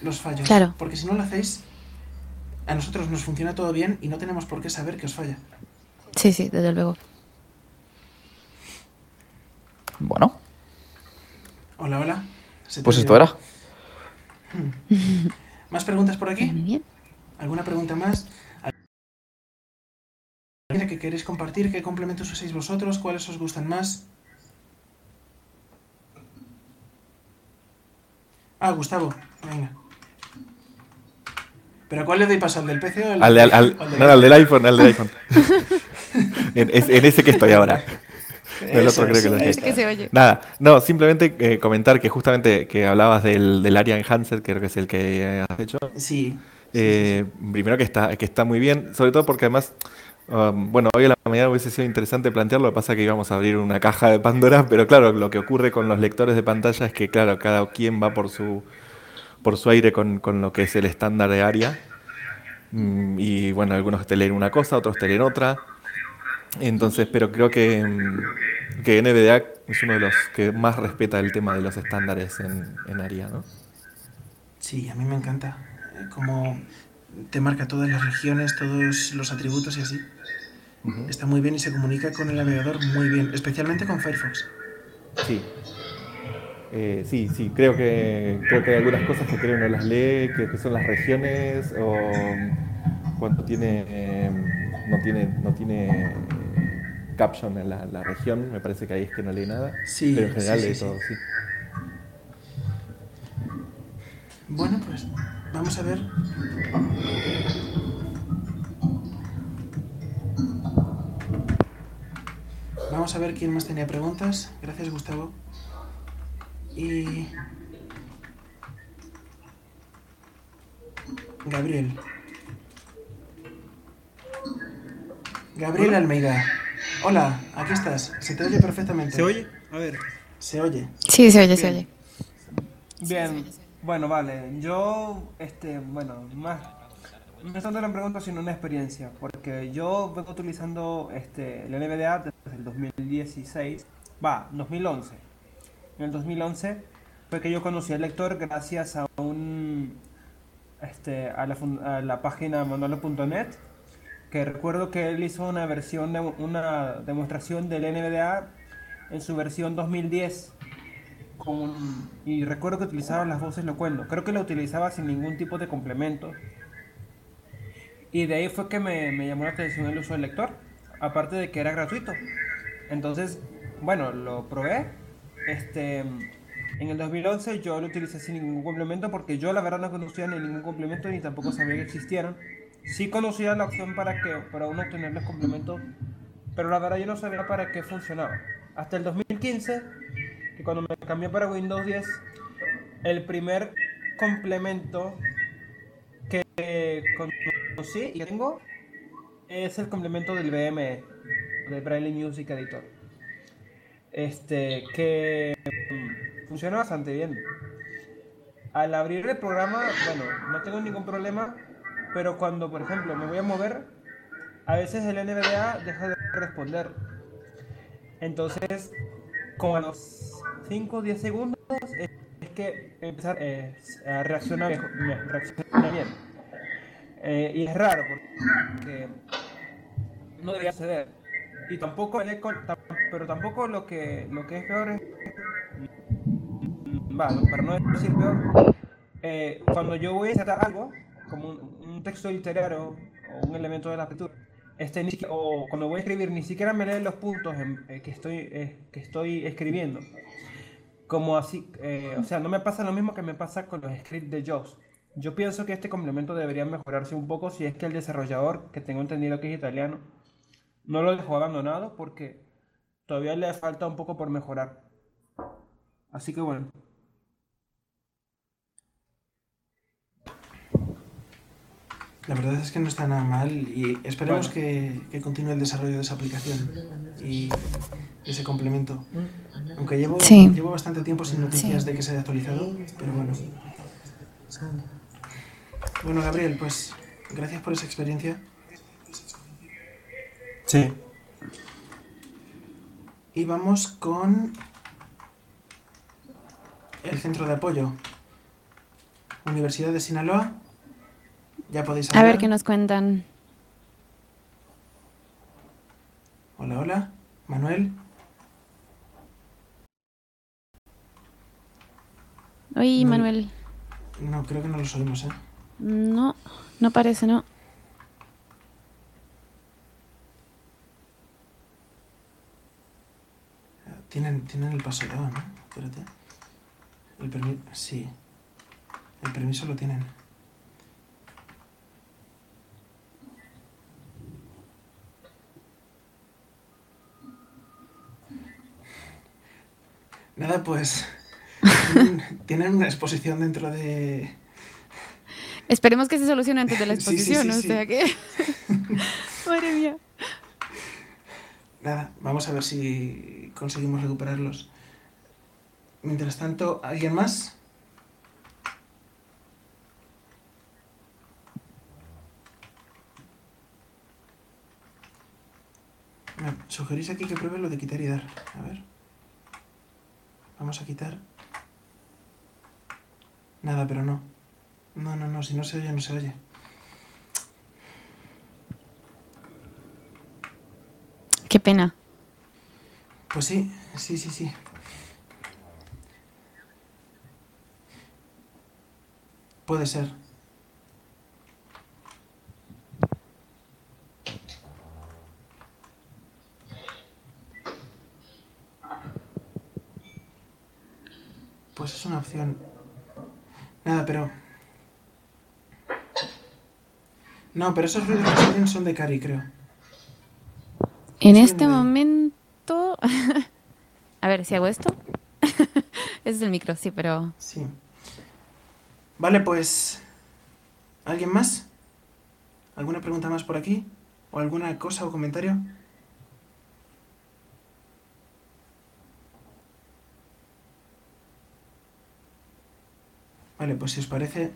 los fallos. Claro. Porque si no lo hacéis, a nosotros nos funciona todo bien y no tenemos por qué saber que os falla. Sí, sí, desde luego. Bueno, Hola, hola. Pues esto era. ¿Más preguntas por aquí? Muy bien. ¿Alguna pregunta más? ¿Alguien que queréis compartir? ¿Qué complementos usáis vosotros? ¿Cuáles os gustan más? Ah, Gustavo, venga. ¿Pero a cuál le doy paso? ¿Al del PC o al, Al, de- al- al- o al del no, al del iPhone, al del iPhone. en, es- en ese que estoy ahora. El Eso otro creo es, que lo. Que se oye. Nada, no, simplemente eh, comentar que justamente que hablabas del, del área enhancer, creo que es el que has hecho. Sí. Eh, primero que está, que está muy bien, sobre todo porque además, um, bueno, hoy a la mañana hubiese sido interesante plantearlo, lo que pasa es que íbamos a abrir una caja de Pandora, pero claro, lo que ocurre con los lectores de pantalla es que, claro, cada quien va por su, por su aire con, con lo que es el estándar de área. Mm, Y bueno, algunos te leen una cosa, otros te leen otra. Entonces, pero creo que, mm, que NVDA es uno de los que más respeta el tema de los estándares en, en área, ¿no? Sí, a mí me encanta. eh, Como te marca todas las regiones, todos los atributos y así. Está muy bien y se comunica con el navegador muy bien, especialmente con Firefox. Sí. Eh, sí, sí, creo que, creo que hay algunas cosas que creo no las lee, que, que son las regiones, o mm, cuando tiene, eh, no tiene, no tiene caption en la, la, región, me parece que ahí es que no leí nada, sí, pero en general sí, leí todo, sí. Bueno, pues vamos a ver. Vamos a ver quién más tenía preguntas. Gracias, Gustavo. Y... Gabriel. Gabriel Almeida. Hola, aquí estás. Se te oye perfectamente. ¿Se oye? A ver. Se oye. Sí, se oye, se Bien. oye. Bien, bueno, vale. Yo, este, bueno, más, no es tanto una pregunta, sino una experiencia, porque yo vengo utilizando este, el NVDA desde el 2016, va, 2011. En el 2011 fue que yo conocí al lector gracias a un, este, a la, fun- a la página manualo.net, que recuerdo que él hizo una versión, de, una demostración del NVDA en su versión 2010 con- y recuerdo que utilizaba las voces locuendo. Creo que lo utilizaba sin ningún tipo de complemento. Y de ahí fue que me, me llamó la atención el uso del lector. Aparte de que era gratuito. Entonces, bueno, lo probé. Este, en el 2011 yo lo utilicé sin ningún complemento porque yo la verdad no conocía ni ningún complemento ni tampoco sabía que existieran. Sí conocía la opción para que para uno obtener los complementos, pero la verdad yo no sabía para qué funcionaba. Hasta el 2015 que cuando me cambié para Windows 10, el primer complemento que conocí y tengo es el complemento del BME, de Braille Music Editor. Este, que mm, funciona bastante bien. Al abrir el programa, bueno, no tengo ningún problema, pero cuando, por ejemplo, me voy a mover, a veces el NVDA deja de responder. Entonces, como a los 5 o 10 segundos es, que empezar eh, a reaccionar, reacciona bien. Eh, y es raro porque no debería suceder. Y tampoco el eco, pero tampoco lo que lo que es peor es para no decir peor, eh, cuando yo voy a insertar algo, como un, un texto literario o un elemento de la escritura, este, ni o cuando voy a escribir, ni siquiera me lee los puntos en- eh, que, estoy, eh, que estoy escribiendo. Como así, eh, o sea, no me pasa lo mismo que me pasa con los scripts de JAWS. Yo pienso que este complemento debería mejorarse un poco si es que el desarrollador, que tengo entendido que es italiano, no lo dejó abandonado porque todavía le falta un poco por mejorar. Así que bueno. La verdad es que no está nada mal y esperemos Bueno. que, que continúe el desarrollo de esa aplicación y ese complemento. Aunque llevo, Sí. llevo bastante tiempo sin noticias Sí. de que se haya actualizado, pero bueno. Bueno, Gabriel, pues gracias por esa experiencia. Sí. Y vamos con el centro de apoyo. Universidad de Sinaloa. Ya podéis A hablar. ver qué nos cuentan. Hola, hola. Manuel. Oye, No. Manuel. No, creo que no los oímos, ¿eh? No, no parece, no. Tienen, tienen el paso dado, ¿no? Espérate. El permiso. Sí. El permiso lo tienen. Nada, pues. Tienen, una exposición dentro de. Esperemos que se solucione antes de la Sí, sí, exposición, sí, ¿no? O sea que. Madre mía. Nada, vamos a ver si conseguimos recuperarlos. Mientras tanto, ¿alguien más? Me sugerís aquí que pruebe lo de quitar y dar. A ver. Vamos a quitar. Nada, pero no. No, no, no, si no se oye, no se oye. Qué pena. Pues sí, sí, sí, sí. Puede ser. Pues es una opción. Nada, pero... No, pero esos ruidos que salen son de Cari, creo. En Sí, este momento. A ver, si hago esto. Ese es el micro, sí, pero. Sí. Vale, pues... ¿Alguien más? ¿Alguna pregunta más por aquí? ¿O alguna cosa o comentario? Vale, pues si os parece,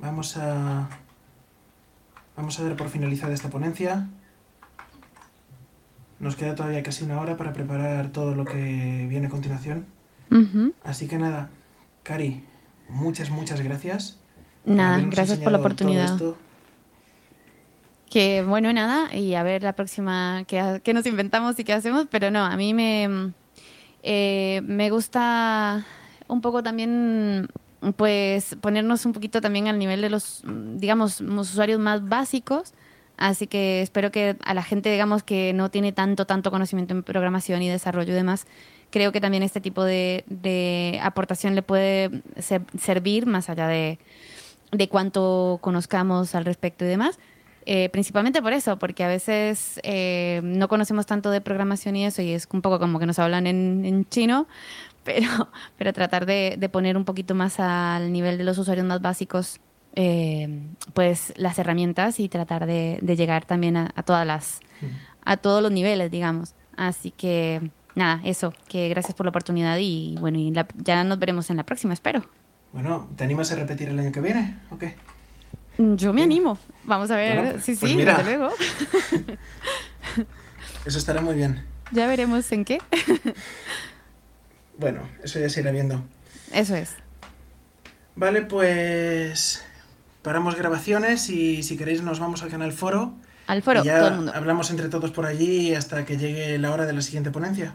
vamos a vamos a dar por finalizada esta ponencia. Nos queda todavía casi una hora para preparar todo lo que viene a continuación. Así que nada, Cari, muchas, muchas gracias. Nada, gracias por la oportunidad. Que bueno, nada, y a ver la próxima qué, ha- qué nos inventamos y qué hacemos, pero no, a mí me, eh, me gusta un poco también, pues, ponernos un poquito también al nivel de los, digamos, usuarios más básicos, así que espero que a la gente, digamos, que no tiene tanto, tanto conocimiento en programación y desarrollo y demás, creo que también este tipo de, de aportación le puede ser- servir más allá de, de cuánto conozcamos al respecto y demás. Eh, principalmente por eso, porque a veces eh, no conocemos tanto de programación y eso, y es un poco como que nos hablan en chino, pero, pero tratar de, de poner un poquito más al nivel de los usuarios más básicos, eh, pues las herramientas y tratar de, de llegar también a, a todas las, a todos los niveles, digamos. Así que nada, eso, que gracias por la oportunidad y bueno, y la- ya nos veremos en la próxima, espero. Bueno, ¿te animas a repetir el año que viene? ¿O qué? Yo me animo. Vamos a ver. Bueno, sí, pues sí, mira. desde luego. Eso estará muy bien. Ya veremos en qué. Bueno, eso ya se irá viendo. Eso es. Vale, pues paramos grabaciones y si queréis nos vamos al canal Foro. Al foro, y ya todo el mundo. hablamos entre todos por allí hasta que llegue la hora de la siguiente ponencia.